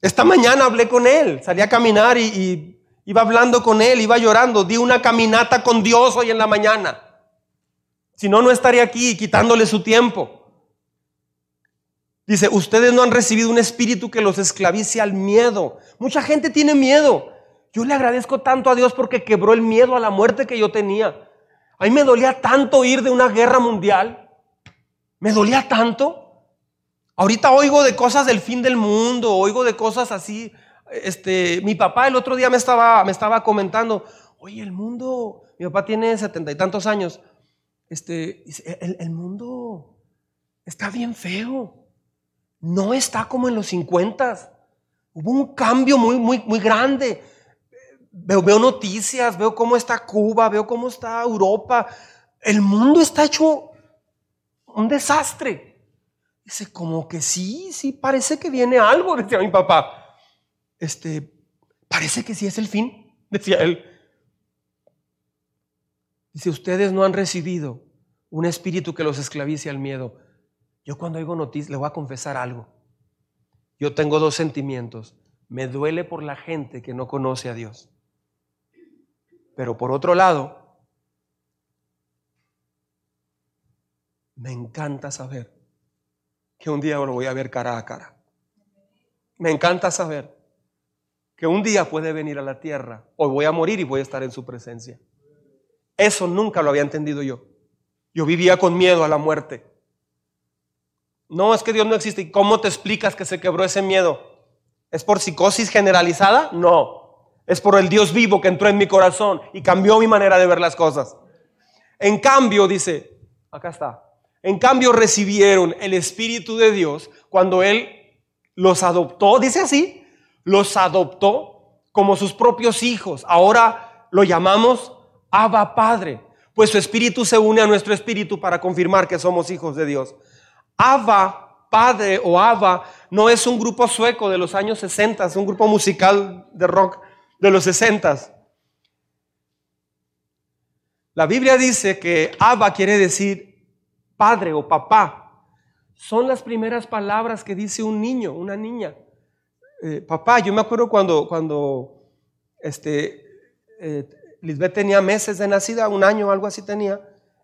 [SPEAKER 1] Esta mañana hablé con él, salí a caminar y, iba hablando con él, iba llorando. Di una caminata con Dios hoy en la mañana. Si no, no estaría aquí quitándole su tiempo. Dice, ustedes no han recibido un espíritu que los esclavice al miedo. Mucha gente tiene miedo. Yo le agradezco tanto a Dios porque quebró el miedo a la muerte que yo tenía. A mí me dolía tanto ir de una guerra mundial. Me dolía tanto. Ahorita oigo de cosas del fin del mundo, oigo de cosas así. Este, mi papá el otro día me estaba, me estaba comentando, oye, el mundo, mi papá tiene setenta y tantos años, este, el, el mundo está bien feo. No está como en los cincuentas. Hubo un cambio muy, muy, muy grande. Veo, noticias, veo cómo está Cuba, veo cómo está Europa. El mundo está hecho un desastre. Dice, como que sí, sí, parece que viene algo, (laughs) decía mi papá. Este, parece que sí es el fin, (laughs) decía él. Dice, ustedes no han recibido un espíritu que los esclavice al miedo. Yo cuando oigo noticias, le voy a confesar algo. Yo tengo dos sentimientos. Me duele por la gente que no conoce a Dios. Pero por otro lado, Me encanta saber que un día lo voy a ver cara a cara. Me encanta saber que un día puede venir a la tierra o voy a morir y voy a estar en su presencia. Eso nunca lo había entendido yo. Yo vivía con miedo a la muerte. No, es que Dios no existe. ¿Y cómo te explicas que se quebró ese miedo? ¿Es por psicosis generalizada? No. Es por el Dios vivo que entró en mi corazón y cambió mi manera de ver las cosas. En cambio, dice, acá está. En cambio recibieron el Espíritu de Dios cuando Él los adoptó, dice así, los adoptó como sus propios hijos. Ahora lo llamamos Abba Padre, pues su Espíritu se une a nuestro Espíritu para confirmar que somos hijos de Dios. Abba Padre o Abba no es un grupo sueco de los años 60, es un grupo musical de rock de los 60. La Biblia dice que Abba quiere decir padre o papá. Son las primeras palabras que dice un niño, una niña. Eh, papá, yo me acuerdo cuando, cuando este, eh, Lisbeth tenía meses de nacida, un año algo así tenía,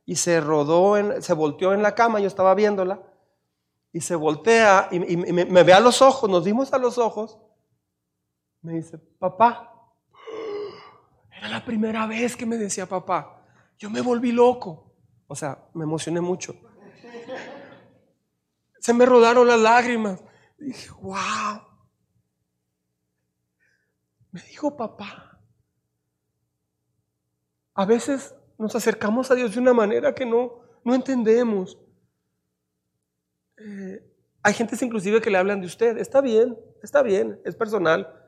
[SPEAKER 1] y se rodó, se volteó en la cama, yo estaba viéndola, y se voltea y, me, me, ve a los ojos, nos dimos a los ojos, me dice, papá, era la primera vez que me decía papá, yo me volví loco, o sea, me emocioné mucho. Se me rodaron las lágrimas. dije, wow. Me dijo papá. A veces nos acercamos a Dios de una manera que no, no entendemos. Eh, hay gentes inclusive que le hablan de usted. Está bien, está bien, es personal.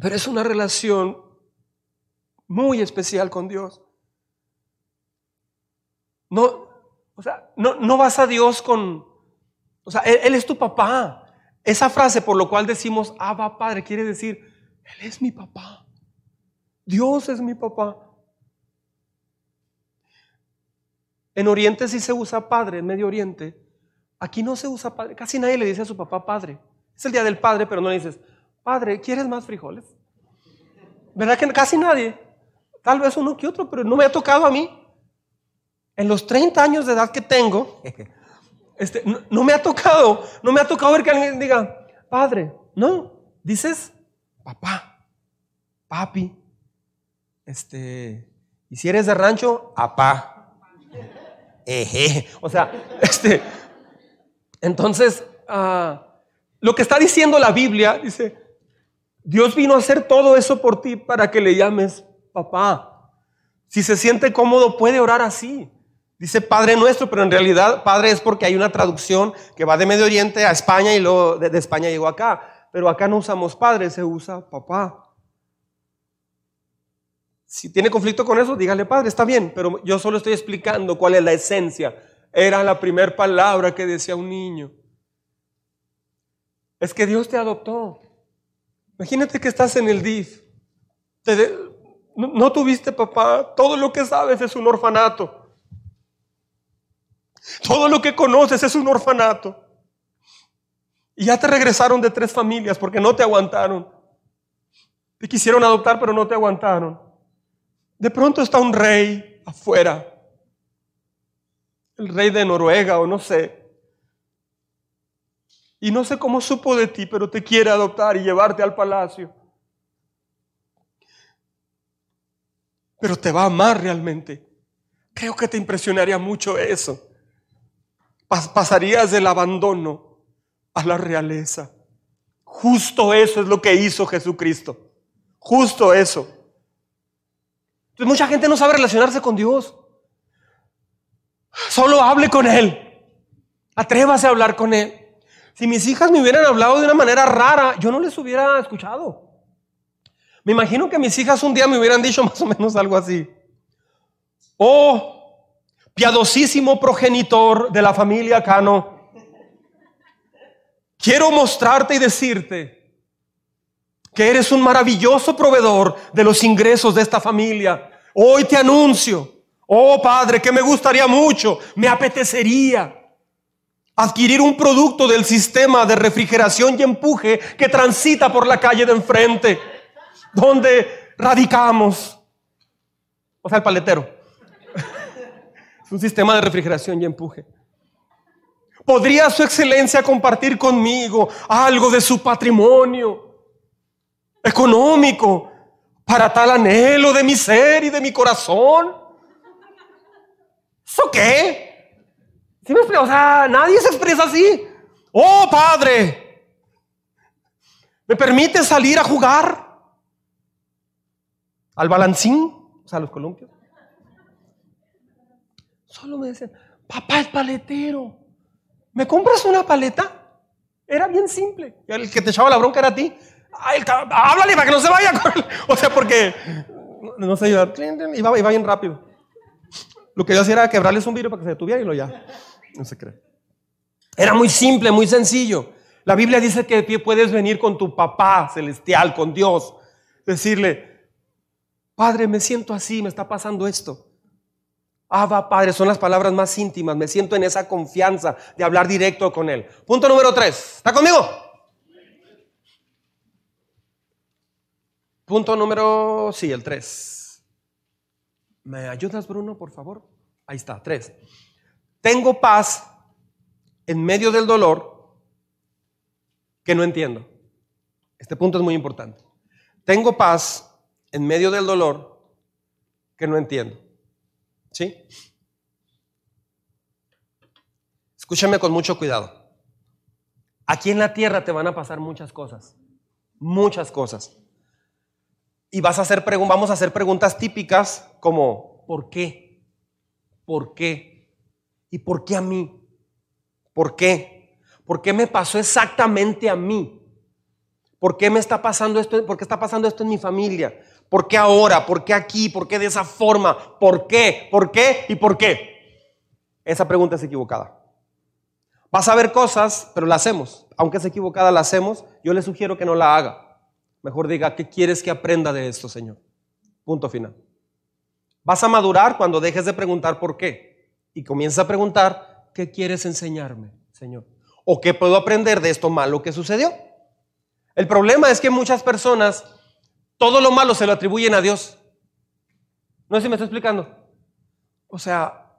[SPEAKER 1] Pero es una relación muy especial con Dios. No, o sea, no, no vas a Dios con, o sea, él, es tu papá. Esa frase por lo cual decimos, Abba Padre, quiere decir, Él es mi papá. Dios es mi papá. En Oriente sí se usa padre, en Medio Oriente. Aquí no se usa padre. Casi nadie le dice a su papá padre. Es el día del padre, pero no le dices, padre, ¿quieres más frijoles? ¿Verdad que casi nadie? Tal vez uno que otro, pero no me ha tocado a mí. En los 30 años de edad que tengo, (laughs) este, no, me ha tocado, no me ha tocado ver que alguien diga, padre, no, dices papá, papi, este, y si eres de rancho, apá. O sea, (laughs) este, entonces, ah, lo que está diciendo la Biblia, dice, Dios vino a hacer todo eso por ti para que le llames papá. Si se siente cómodo, puede orar así. Dice Padre nuestro, pero en realidad Padre es porque hay una traducción que va de Medio Oriente a España y luego de, España llegó acá. Pero acá no usamos Padre, se usa papá. Si tiene conflicto con eso, dígale Padre, está bien, pero yo solo estoy explicando cuál es la esencia. Era la primera palabra que decía un niño. Es que Dios te adoptó. Imagínate que estás en el DIF. no, no tuviste papá. Todo lo que sabes es un orfanato. Todo lo que conoces es un orfanato. Y ya te regresaron de tres familias porque no te aguantaron. Te quisieron adoptar, pero no te aguantaron. De pronto está un rey afuera. El rey de Noruega o no sé. Y no sé cómo supo de ti, pero te quiere adoptar y llevarte al palacio. Pero te va a amar realmente. Creo que te impresionaría mucho eso. pasarías del abandono a la realeza. Justo eso es lo que hizo Jesucristo. Justo eso. Entonces mucha gente no sabe relacionarse con Dios. Solo hable con Él. Atrévase a hablar con Él. Si mis hijas me hubieran hablado de una manera rara, yo no les hubiera escuchado. Me imagino que mis hijas un día me hubieran dicho (laughs) más o menos algo así. Oh, piadosísimo progenitor de la familia Cano, quiero mostrarte y decirte que eres un maravilloso proveedor de los ingresos de esta familia. Hoy te anuncio, oh Padre, que me gustaría mucho, me apetecería adquirir un producto del sistema de refrigeración y empuje que transita por la calle de enfrente, donde radicamos. O sea, el paletero. (laughs) un sistema de refrigeración y empuje. ¿Podría su excelencia compartir conmigo algo de su patrimonio económico para tal anhelo de mi ser y de mi corazón? ¿Eso qué? ¿Sí O sea, nadie se expresa así. Oh, Padre, ¿me permite salir a jugar al balancín? O sea, a los columpios. Solo me decían, papá es paletero. ¿Me compras una paleta? Era bien simple. El que te echaba la bronca era a ti. Ay, háblale para que no se vaya. (laughs) O sea, porque no, sé, iba, iba, iba bien rápido. Lo que yo hacía era quebrarles un vidrio para que se detuviera y lo ya. No se cree. Era muy simple, muy sencillo. La Biblia dice que puedes venir con tu papá celestial, con Dios, decirle, Padre, me siento así, me está pasando esto. Abba, Padre, son las palabras más íntimas. Me siento en esa confianza de hablar directo con Él. Punto número tres. ¿Está conmigo? Punto número, sí, el tres. ¿Me ayudas, Bruno, por favor? Ahí está, tres. Tengo paz en medio del dolor que no entiendo. Este punto es muy importante. Tengo paz en medio del dolor que no entiendo. ¿Sí? Escúchame con mucho cuidado. Aquí en la tierra te van a pasar muchas cosas, muchas cosas. Y vas a hacer vamos a hacer preguntas típicas como ¿por qué? ¿Por qué? ¿Y por qué a mí? ¿Por qué? ¿Por qué me pasó exactamente a mí? ¿Por qué me está pasando esto? ¿Por qué está pasando esto en mi familia? ¿Por qué ahora? ¿Por qué aquí? ¿Por qué de esa forma? ¿Por qué? ¿Por qué? ¿Y por qué? Esa pregunta es equivocada. Vas a ver cosas, pero la hacemos. Aunque es equivocada, la hacemos. Yo le sugiero que no la haga. Mejor diga, ¿qué quieres que aprenda de esto, Señor? Punto final. Vas a madurar cuando dejes de preguntar por qué y comienzas a preguntar, ¿qué quieres enseñarme, Señor? ¿O qué puedo aprender de esto malo que sucedió? El problema es que muchas personas todo lo malo se lo atribuyen a Dios. No sé si me estoy explicando. O sea,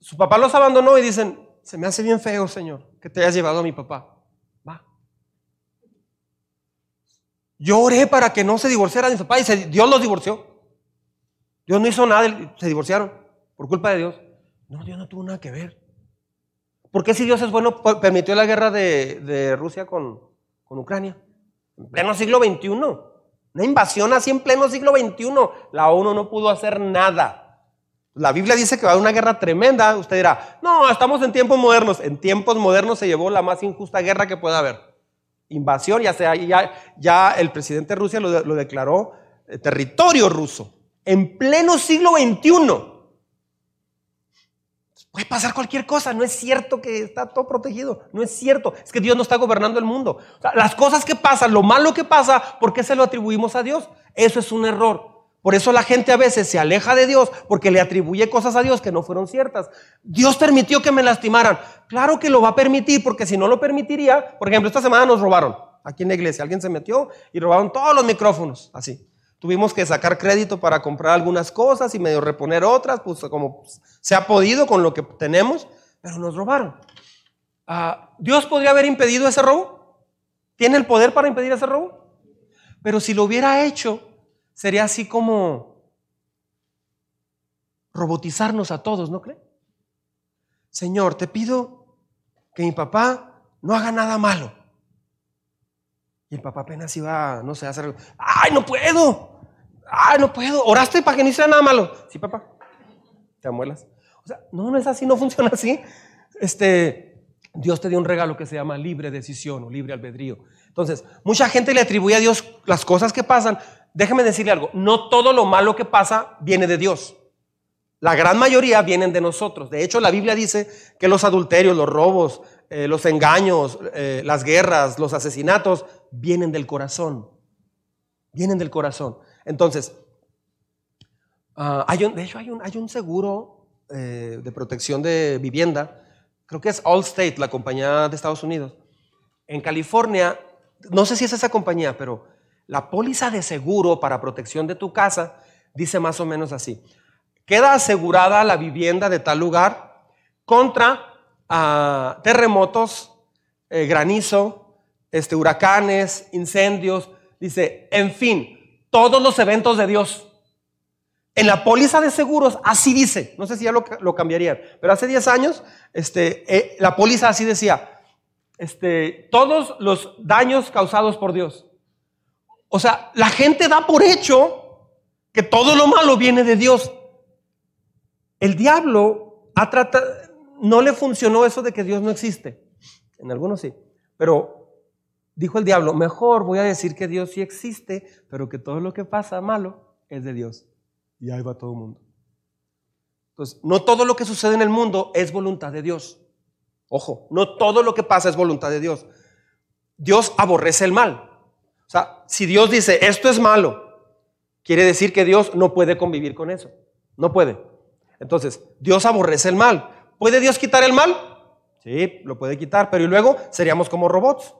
[SPEAKER 1] su papá los abandonó y dicen, se me hace bien feo, Señor, que te hayas llevado a mi papá. Va. Yo oré para que no se divorciara mi papá y Dios los divorció. Dios no hizo nada, se divorciaron por culpa de Dios. No, Dios no tuvo nada que ver. ¿Por qué si Dios es bueno permitió la guerra de, Rusia con Ucrania? En pleno siglo XXI. Una invasión así en pleno siglo XXI. La ONU no pudo hacer nada. La Biblia dice que va a haber una guerra tremenda. Usted dirá, no, estamos en tiempos modernos. En tiempos modernos se llevó la más injusta guerra que pueda haber. Invasión, ya, sea, ya, ya el presidente de Rusia lo, lo declaró eh, territorio ruso. En pleno siglo XXI. Puede pasar cualquier cosa, no es cierto que está todo protegido, no es cierto, es que Dios no está gobernando el mundo. las cosas que pasan, lo malo que pasa, ¿por qué se lo atribuimos a Dios? Eso es un error. Por eso la gente a veces se aleja de Dios porque le atribuye cosas a Dios que no fueron ciertas. Dios permitió que me lastimaran. Claro que lo va a permitir porque si no lo permitiría, por ejemplo, esta semana nos robaron aquí en la iglesia. Alguien se metió y robaron todos los micrófonos, así. Tuvimos que sacar crédito para comprar algunas cosas y medio reponer otras, pues como se ha podido con lo que tenemos, pero nos robaron. Ah, ¿Dios podría haber impedido ese robo? ¿Tiene el poder para impedir ese robo? Pero si lo hubiera hecho, sería así como robotizarnos a todos, ¿no cree? Señor, te pido que mi papá no haga nada malo. Y el papá apenas iba, no sé, a hacer, ¡ay, no puedo! ¡Ay, no puedo! ¿Oraste para que no hiciera nada malo? Sí, papá. Te amuelas. O sea, no, no es así, no (laughs) funciona así. Este, Dios te dio un regalo que se llama libre decisión o libre albedrío. Entonces, mucha gente le atribuye a Dios las cosas que pasan. Déjeme decirle algo, no todo lo malo que pasa viene de Dios. La gran mayoría vienen de nosotros. De hecho, la Biblia dice que los adulterios, los robos, eh, los engaños, eh, las guerras, los asesinatos, vienen del corazón. Vienen del corazón. Entonces, ah, hay un, de hecho hay un, seguro eh, de protección de vivienda, creo que es Allstate, la compañía de Estados Unidos. En California, no sé si es esa compañía, pero la póliza de seguro para protección de tu casa dice más o menos así. queda asegurada la vivienda de tal lugar contra ah, terremotos, eh, granizo, este, huracanes, incendios. Dice, en fin, todos los eventos de Dios. En la póliza de seguros así dice, no sé si ya lo, lo cambiarían, pero hace 10 años este, eh, la póliza así decía, este, todos los daños causados por Dios. O sea, la gente da por hecho que todo lo malo viene de Dios. El diablo ha tratado, no le funcionó eso de que Dios no existe. En algunos sí. Pero dijo el diablo, mejor voy a decir que Dios sí existe, pero que todo lo que pasa malo es de Dios. Y ahí va todo el mundo. Entonces, no todo lo que sucede en el mundo es voluntad de Dios. Ojo, no todo lo que pasa es voluntad de Dios. Dios aborrece el mal. O sea, si Dios dice, esto es malo, quiere decir que Dios no puede convivir con eso. No puede. Entonces, Dios aborrece el mal. ¿Puede Dios quitar el mal? Sí, lo puede quitar, pero y luego seríamos como robots.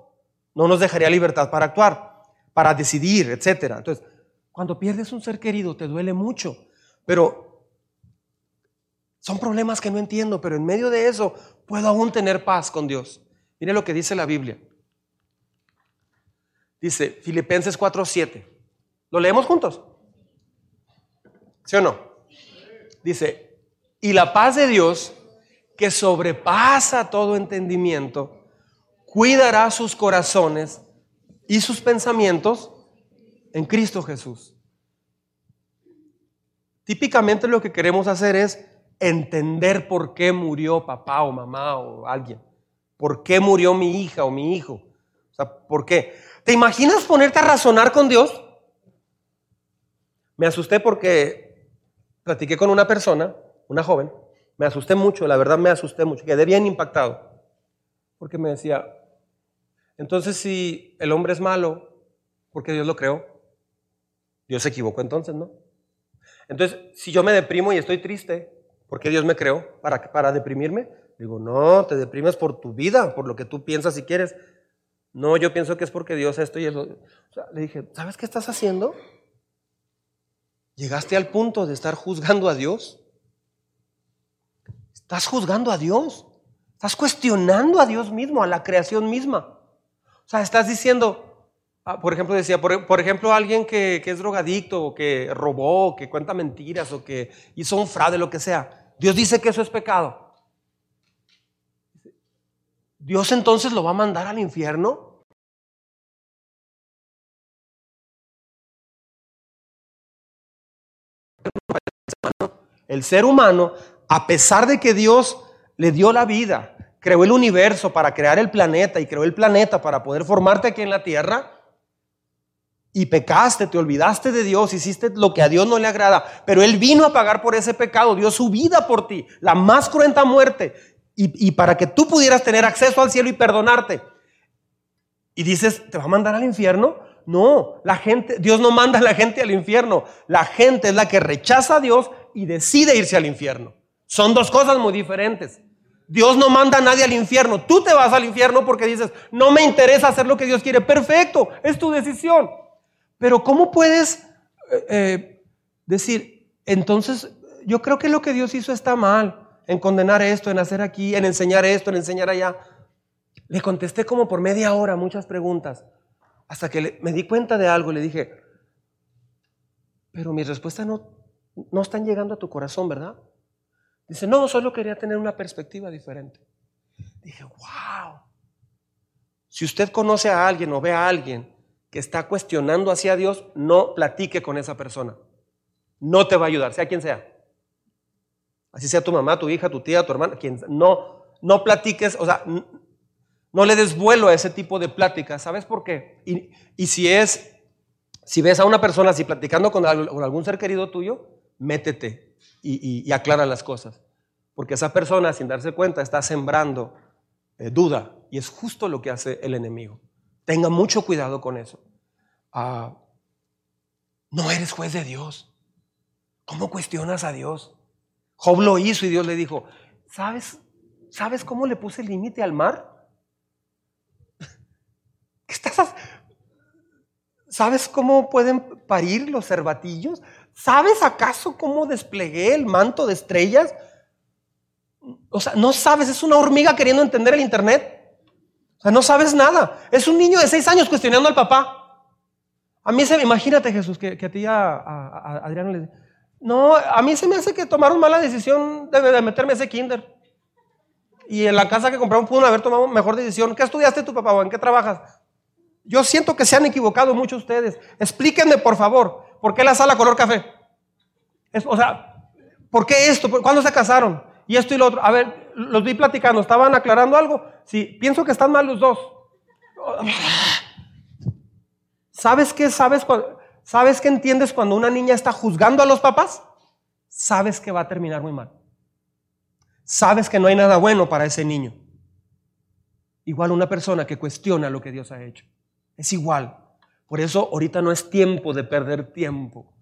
[SPEAKER 1] No nos dejaría libertad para actuar, para decidir, etc. Entonces, cuando pierdes un ser querido te duele mucho, pero son problemas que no entiendo, pero en medio de eso puedo aún tener paz con Dios. Mire lo que dice la Biblia. Dice Filipenses 4:7. ¿Lo leemos juntos? ¿Sí o no? Dice, y la paz de Dios, que sobrepasa todo entendimiento, cuidará sus corazones y sus pensamientos en Cristo Jesús. Típicamente lo que queremos hacer es entender por qué murió papá o mamá o alguien. ¿Por qué murió mi hija o mi hijo? O sea, ¿por qué? ¿Te imaginas ponerte a razonar con Dios? Me asusté porque platiqué con una persona, una joven, me asusté mucho, la verdad me asusté mucho, quedé bien impactado, porque me decía, entonces si el hombre es malo, ¿por qué Dios lo creó? Dios se equivocó entonces, ¿no? Entonces, si yo me deprimo y estoy triste, ¿por qué Dios me creó? ¿Para, para deprimirme? Digo, no, te deprimes por tu vida, por lo que tú piensas y quieres. No, yo pienso que es porque Dios esto y eso. Le dije, ¿sabes qué estás haciendo? Llegaste al punto de estar juzgando a Dios. Estás juzgando a Dios. Estás cuestionando a Dios mismo, a la creación misma. O sea, estás diciendo, ah, por ejemplo, decía, por, ejemplo, alguien que, que, es drogadicto o que robó, que cuenta mentiras o que hizo un fraude, lo que sea. Dios dice que eso es pecado. Dios entonces lo va a mandar al infierno. El ser humano, a pesar de que Dios le dio la vida, creó el universo para crear el planeta y creó el planeta para poder formarte aquí en la tierra, y pecaste, te olvidaste de Dios, hiciste lo que a Dios no le agrada, pero Él vino a pagar por ese pecado, dio su vida por ti, la más cruenta muerte, y, para que tú pudieras tener acceso al cielo y perdonarte. Y dices, ¿te va a mandar al infierno? No, la gente, Dios no manda a la gente al infierno. La gente es la que rechaza a Dios y decide irse al infierno. Son dos cosas muy diferentes. Dios no manda a nadie al infierno. Tú te vas al infierno porque dices, no me interesa hacer lo que Dios quiere. Perfecto, es tu decisión. Pero ¿cómo puedes eh, eh, decir, entonces yo creo que lo que Dios hizo está mal? en condenar esto, en hacer aquí, en enseñar esto, en enseñar allá. Le contesté como por media hora muchas preguntas, hasta que me di cuenta de algo y le dije, pero mis respuestas no, no están llegando a tu corazón, ¿verdad? Dice, no, solo quería tener una perspectiva diferente. Dije, wow. Si usted conoce a alguien o ve a alguien que está cuestionando hacia Dios, no platique con esa persona. No te va a ayudar, sea quien sea así sea tu mamá, tu hija, tu tía, tu hermana, quien no, no platiques, o sea, no le des vuelo a ese tipo de pláticas, ¿sabes por qué? Y, si es, si ves a una persona así platicando con, algún ser querido tuyo, métete y, aclara las cosas, porque esa persona, sin darse cuenta, está sembrando eh, duda, y es justo lo que hace el enemigo. Tenga mucho cuidado con eso. Ah, no eres juez de Dios. ¿Cómo cuestionas a Dios? Job lo hizo y Dios le dijo, ¿sabes, ¿sabes cómo le puse el límite al mar? ¿Qué estás ¿Sabes cómo pueden parir los cervatillos? ¿Sabes acaso cómo desplegué el manto de estrellas? O sea, no sabes, es una hormiga queriendo entender el Internet. O sea, no sabes nada. Es un niño de seis años cuestionando al papá. A mí se me, imagínate Jesús, que, a ti a, a, Adriano le no, a mí se me hace que tomaron mala decisión de, meterme a ese kinder. Y en la casa que compraron pudo haber tomado mejor decisión. ¿Qué estudiaste tu papá o en qué trabajas? Yo siento que se han equivocado muchos ustedes. Explíquenme, por favor, ¿por qué la sala color café? o sea, ¿por qué esto? ¿Cuándo se casaron? Y esto y lo otro. A ver, los vi platicando. ¿Estaban aclarando algo? Sí, pienso que están mal los dos. ¿Sabes qué? ¿Sabes, ¿Sabes qué entiendes cuando una niña está juzgando a los papás? Sabes que va a terminar muy mal. Sabes que no hay nada bueno para ese niño. Igual una persona que cuestiona lo que Dios ha hecho. Es igual. Por eso ahorita no es tiempo de perder tiempo.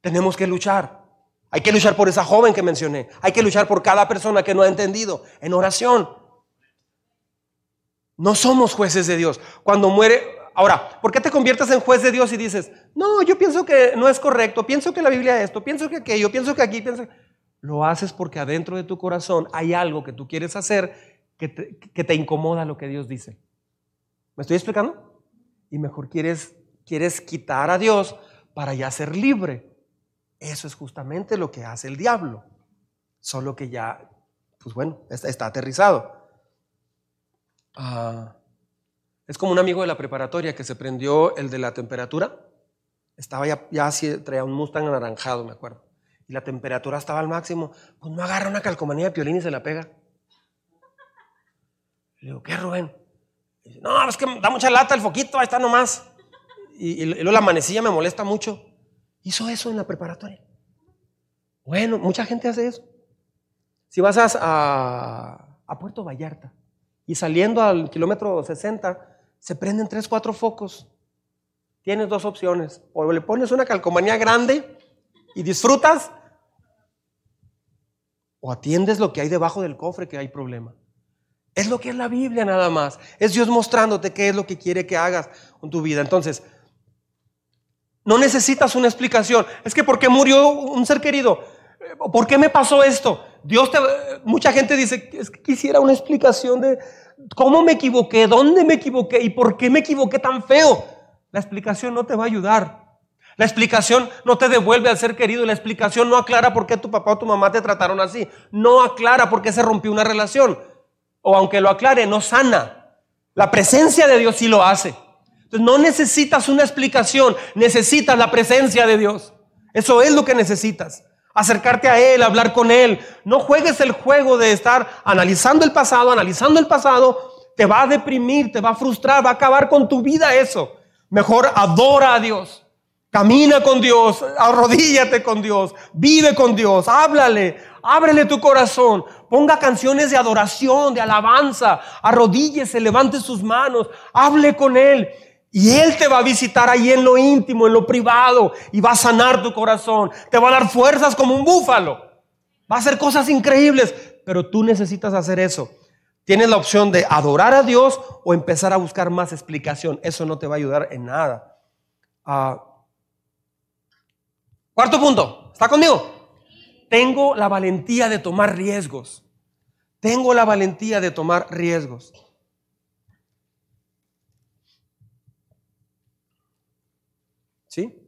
[SPEAKER 1] Tenemos que luchar. Hay que luchar por esa joven que mencioné. Hay que luchar por cada persona que no ha entendido en oración. No somos jueces de Dios. Cuando muere, ahora, ¿por qué te conviertes en juez de Dios y dices, no, yo pienso que no es correcto, pienso que la Biblia es esto, pienso que aquello, pienso que aquí, pienso... Lo haces porque adentro de tu corazón hay algo que tú quieres hacer que te, que te incomoda lo que Dios dice. ¿Me estoy explicando? Y mejor quieres, quieres quitar a Dios para ya ser libre. Eso es justamente lo que hace el diablo. Solo que ya, pues bueno, está, aterrizado. Ah, es como un amigo de la preparatoria que se prendió el de la temperatura. Estaba ya, ya así, traía un Mustang anaranjado, me acuerdo. Y la temperatura estaba al máximo. Pues no agarra una calcomanía de piolín y se la pega. Le digo, ¿qué, Rubén? No, es que da mucha lata el foquito, ahí está nomás. Y, luego la manecilla me molesta mucho. Hizo eso en la preparatoria. Bueno, mucha gente hace eso. Si vas a, a Puerto Vallarta y saliendo al kilómetro 60, se prenden tres, cuatro focos. Tienes dos opciones. O le pones una calcomanía grande y disfrutas, o atiendes lo que hay debajo del cofre que hay problema. Es lo que es la Biblia nada más. Es Dios mostrándote qué es lo que quiere que hagas con tu vida. Entonces, no necesitas una explicación. Es que ¿por qué murió un ser querido? ¿Por qué me pasó esto? Dios te... Mucha gente dice, es que quisiera una explicación de cómo me equivoqué, dónde me equivoqué y por qué me equivoqué tan feo. La explicación no te va a ayudar. La explicación no te devuelve al ser querido. La explicación no aclara por qué tu papá o tu mamá te trataron así. No aclara por qué se rompió una relación o aunque lo aclare, no sana. La presencia de Dios sí lo hace. No necesitas una explicación, necesitas la presencia de Dios. Eso es lo que necesitas. Acercarte a Él, hablar con Él. No juegues el juego de estar analizando el pasado, analizando el pasado. Te va a deprimir, te va a frustrar, va a acabar con tu vida eso. Mejor adora a Dios. Camina con Dios, arrodíllate con Dios, vive con Dios, háblale, ábrele tu corazón, ponga canciones de adoración, de alabanza, arrodíllese, levante sus manos, hable con Él. Y Él te va a visitar ahí en lo íntimo, en lo privado, y va a sanar tu corazón. Te va a dar fuerzas como un búfalo. Va a hacer cosas increíbles, pero tú necesitas hacer eso. Tienes la opción de adorar a Dios o empezar a buscar más explicación. Eso no te va a ayudar en nada. Ah, cuarto punto, ¿está conmigo? tengo la valentía de tomar riesgos. Tengo la valentía de tomar riesgos. ¿Sí?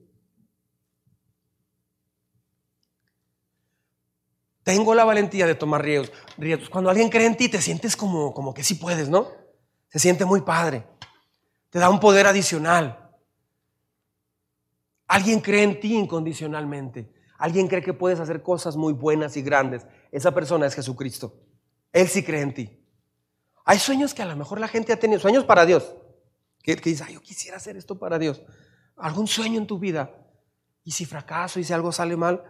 [SPEAKER 1] Tengo la valentía de tomar riesgos. riesgos. Cuando alguien cree en ti, te sientes como, como que sí puedes, ¿no? Se siente muy padre. Te da un poder adicional. Alguien cree en ti incondicionalmente. Alguien cree que puedes hacer cosas muy buenas y grandes. Esa persona es Jesucristo. Él sí cree en ti. Hay sueños que a lo mejor la gente ha tenido, sueños para Dios. Que, dice, yo quisiera hacer esto para Dios. Algún sueño en tu vida. Y si fracaso y si algo sale mal.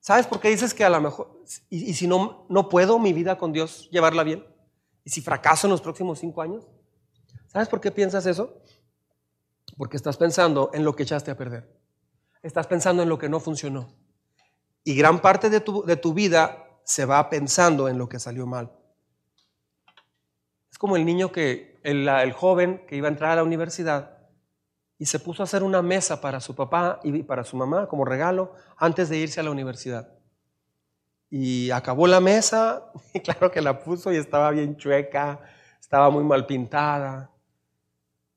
[SPEAKER 1] ¿Sabes por qué dices que a lo mejor, y, y si no, no puedo mi vida con Dios llevarla bien? ¿Y si fracaso en los próximos cinco años? ¿Sabes por qué piensas eso? Porque estás pensando en lo que echaste a perder estás pensando en lo que no funcionó. Y gran parte de tu, de tu vida se va pensando en lo que salió mal. Es como el niño que, el, el joven que iba a entrar a la universidad y se puso a hacer una mesa para su papá y para su mamá como regalo antes de irse a la universidad. Y acabó la mesa, (laughs) y claro que la puso y estaba bien chueca, estaba muy mal pintada.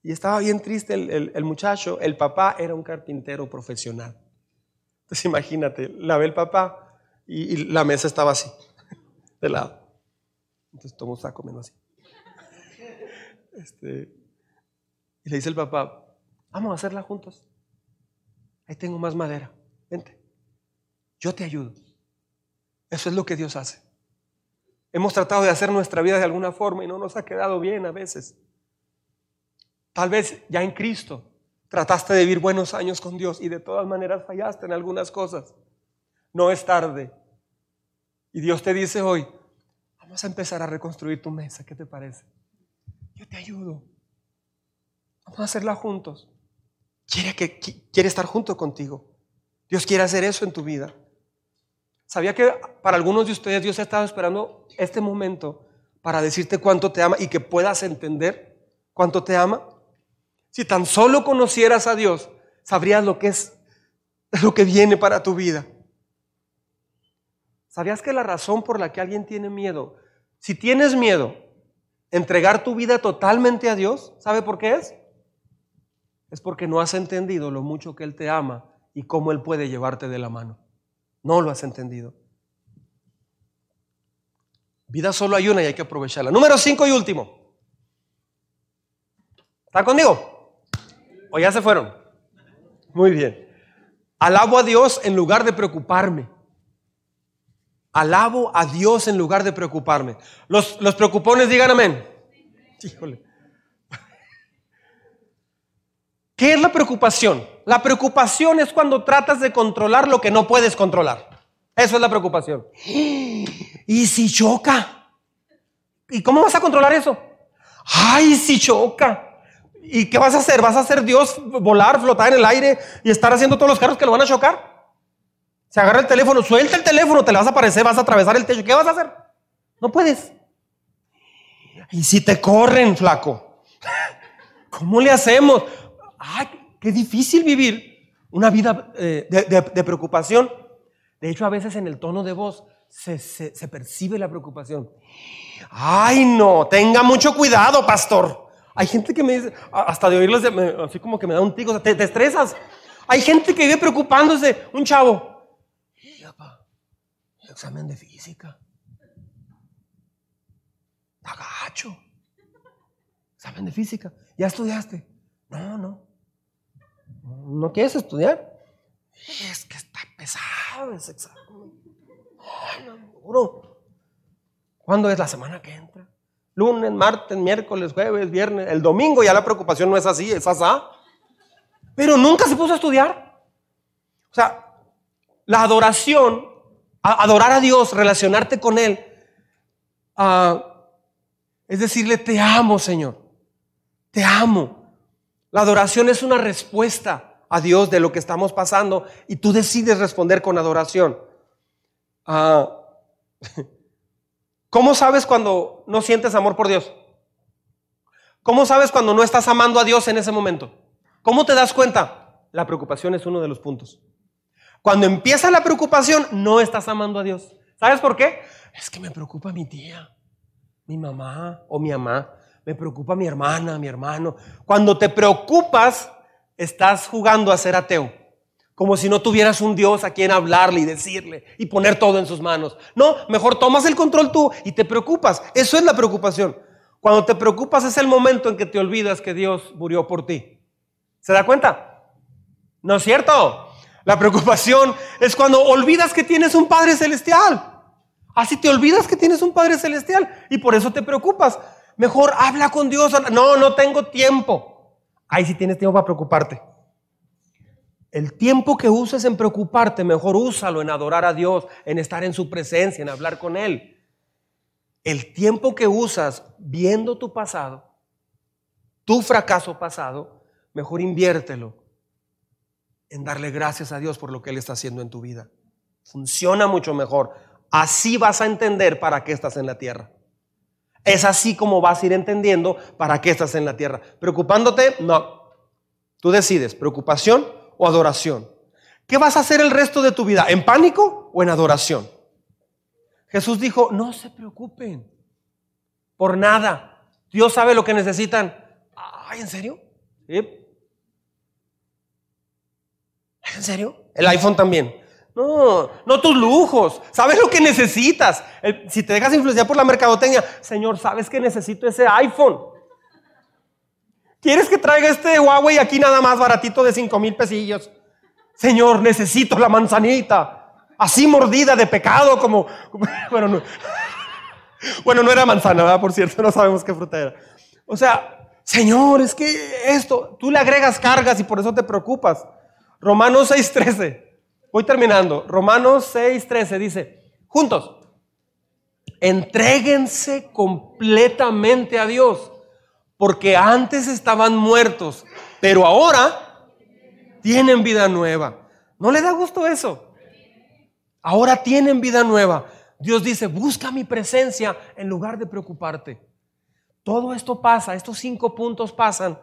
[SPEAKER 1] Y estaba bien triste el, muchacho. El papá era un carpintero profesional. Entonces imagínate, la ve el papá y, la mesa estaba así, de lado. Entonces Tomo está comiendo así. Este, y le dice el papá, vamos a hacerla juntos. Ahí tengo más madera. Vente. Yo te ayudo. Eso es lo que Dios hace. Hemos tratado de hacer nuestra vida de alguna forma y no nos ha quedado bien a veces. Tal vez ya en Cristo trataste de vivir buenos años con Dios y de todas maneras fallaste en algunas cosas. No es tarde. Y Dios te dice hoy, vamos a empezar a reconstruir tu mesa. ¿Qué te parece? Yo te ayudo. Vamos a hacerla juntos. Quiere, que, quiere estar junto contigo. Dios quiere hacer eso en tu vida. ¿Sabía que para algunos de ustedes Dios ha estado esperando este momento para decirte cuánto te ama y que puedas entender cuánto te ama? Si tan solo conocieras a Dios, sabrías lo que es lo que viene para tu vida. ¿Sabías que la razón por la que alguien tiene miedo, si tienes miedo, entregar tu vida totalmente a Dios, ¿sabe por qué es? Es porque no has entendido lo mucho que Él te ama y cómo Él puede llevarte de la mano. No lo has entendido. Vida solo hay una y hay que aprovecharla. Número cinco y último. ¿Están conmigo? ¿O ya se fueron? Muy bien. Alabo a Dios en lugar de preocuparme. Alabo a Dios en lugar de preocuparme. Los, los preocupones digan amén. Híjole. (laughs) ¿Qué es la preocupación? La preocupación es cuando tratas de controlar lo que no puedes controlar. Eso es la preocupación. (gasps) ¿Y si choca? ¿Y cómo vas a controlar eso? Ay, si choca. ¿Y qué vas a hacer? ¿Vas a hacer Dios volar, flotar en el aire y estar haciendo todos los carros que lo van a chocar? Se agarra el teléfono, suelta el teléfono, te le vas a aparecer, vas a atravesar el techo. ¿Qué vas a hacer? No puedes. ¿Y si te corren, flaco? (laughs) ¿Cómo le hacemos? ay, qué difícil vivir una vida eh, de, preocupación. De hecho, a veces en el tono de voz se, percibe la preocupación. Ay, no, tenga mucho cuidado, pastor. Hay gente que me dice, hasta de oírles, así como que me da un tico, te, te, estresas. Hay gente que vive preocupándose, un chavo. Examen de física. Agacho. Examen de física. ¿Ya estudiaste? No, no. ¿No quieres estudiar? Es que está pesado ese examen. ¿Cuándo es la semana que entra? Lunes, martes, miércoles, jueves, viernes, el domingo ya la preocupación no es así, es asá. Pero nunca se puso a estudiar. O sea, la adoración, adorar a Dios, relacionarte con Él, ah, es decirle, te amo, Señor. Te amo. La adoración es una respuesta a Dios de lo que estamos pasando y tú decides responder con adoración. Ah, (laughs) ¿Cómo sabes cuando no sientes amor por Dios? ¿Cómo sabes cuando no estás amando a Dios en ese momento? ¿Cómo te das cuenta? La preocupación es uno de los puntos. Cuando empieza la preocupación, no estás amando a Dios. ¿Sabes por qué? Es que me preocupa mi tía, mi mamá o mi mamá me preocupa mi hermana, mi hermano. Cuando te preocupas, estás jugando a ser ateo. Como si no tuvieras un Dios a quien hablarle y decirle y poner todo en sus manos. No, mejor tomas el control tú y te preocupas. Eso es la preocupación. Cuando te preocupas es el momento en que te olvidas que Dios murió por ti. ¿Se da cuenta? ¿No es cierto? La preocupación es cuando olvidas que tienes un Padre Celestial. Así te olvidas que tienes un Padre Celestial y por eso te preocupas. Mejor habla con Dios. No, no tengo tiempo. Ahí sí tienes tiempo para preocuparte. El tiempo que uses en preocuparte, mejor úsalo en adorar a Dios, en estar en su presencia, en hablar con Él. El tiempo que usas viendo tu pasado, tu fracaso pasado, mejor inviértelo en darle gracias a Dios por lo que Él está haciendo en tu vida. Funciona mucho mejor. Así vas a entender para qué estás en la tierra. Es así como vas a ir entendiendo para qué estás en la tierra. ¿Preocupándote? No. Tú decides, preocupación o adoración. ¿Qué vas a hacer el resto de tu vida? ¿En pánico o en adoración? Jesús dijo, no se preocupen por nada. Dios sabe lo que necesitan. Ay, ¿en serio? ¿En serio? El iPhone también. No, no tus lujos. Sabes lo que necesitas. si te dejas influenciar por la mercadotecnia, Señor, sabes que necesito ese iPhone. ¿Quieres que traiga este Huawei aquí nada más baratito de 5 mil pesillos? Señor, necesito la manzanita, así mordida de pecado como... (laughs) Bueno, no, bueno, no era manzana, ¿verdad? Por cierto, no sabemos qué fruta era. O sea, Señor, es que esto, tú le agregas cargas y por eso te preocupas. Romanos 6:13, voy terminando. Romanos 6:13 dice, juntos, entréguense completamente a Dios, porque antes estaban muertos, pero ahora tienen vida nueva. ¿No le da gusto eso? Ahora tienen vida nueva. Dios dice, busca mi presencia en lugar de preocuparte. Todo esto pasa, estos cinco puntos pasan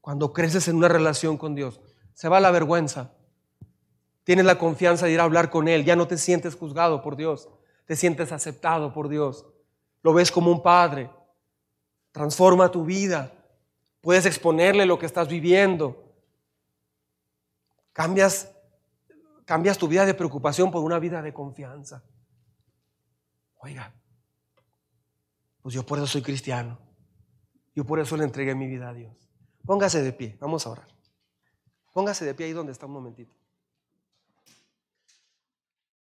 [SPEAKER 1] cuando creces en una relación con Dios. Se va la vergüenza. Tienes la confianza de ir a hablar con Él. Ya no te sientes juzgado por Dios. Te sientes aceptado por Dios. Lo ves como un padre. Transforma tu vida. Puedes exponerle lo que estás viviendo. Cambias, cambias tu vida de preocupación por una vida de confianza. Oiga, pues yo por eso soy cristiano. Yo por eso le entregué mi vida a Dios. Póngase de pie, vamos a orar. Póngase de pie ahí donde está un momentito.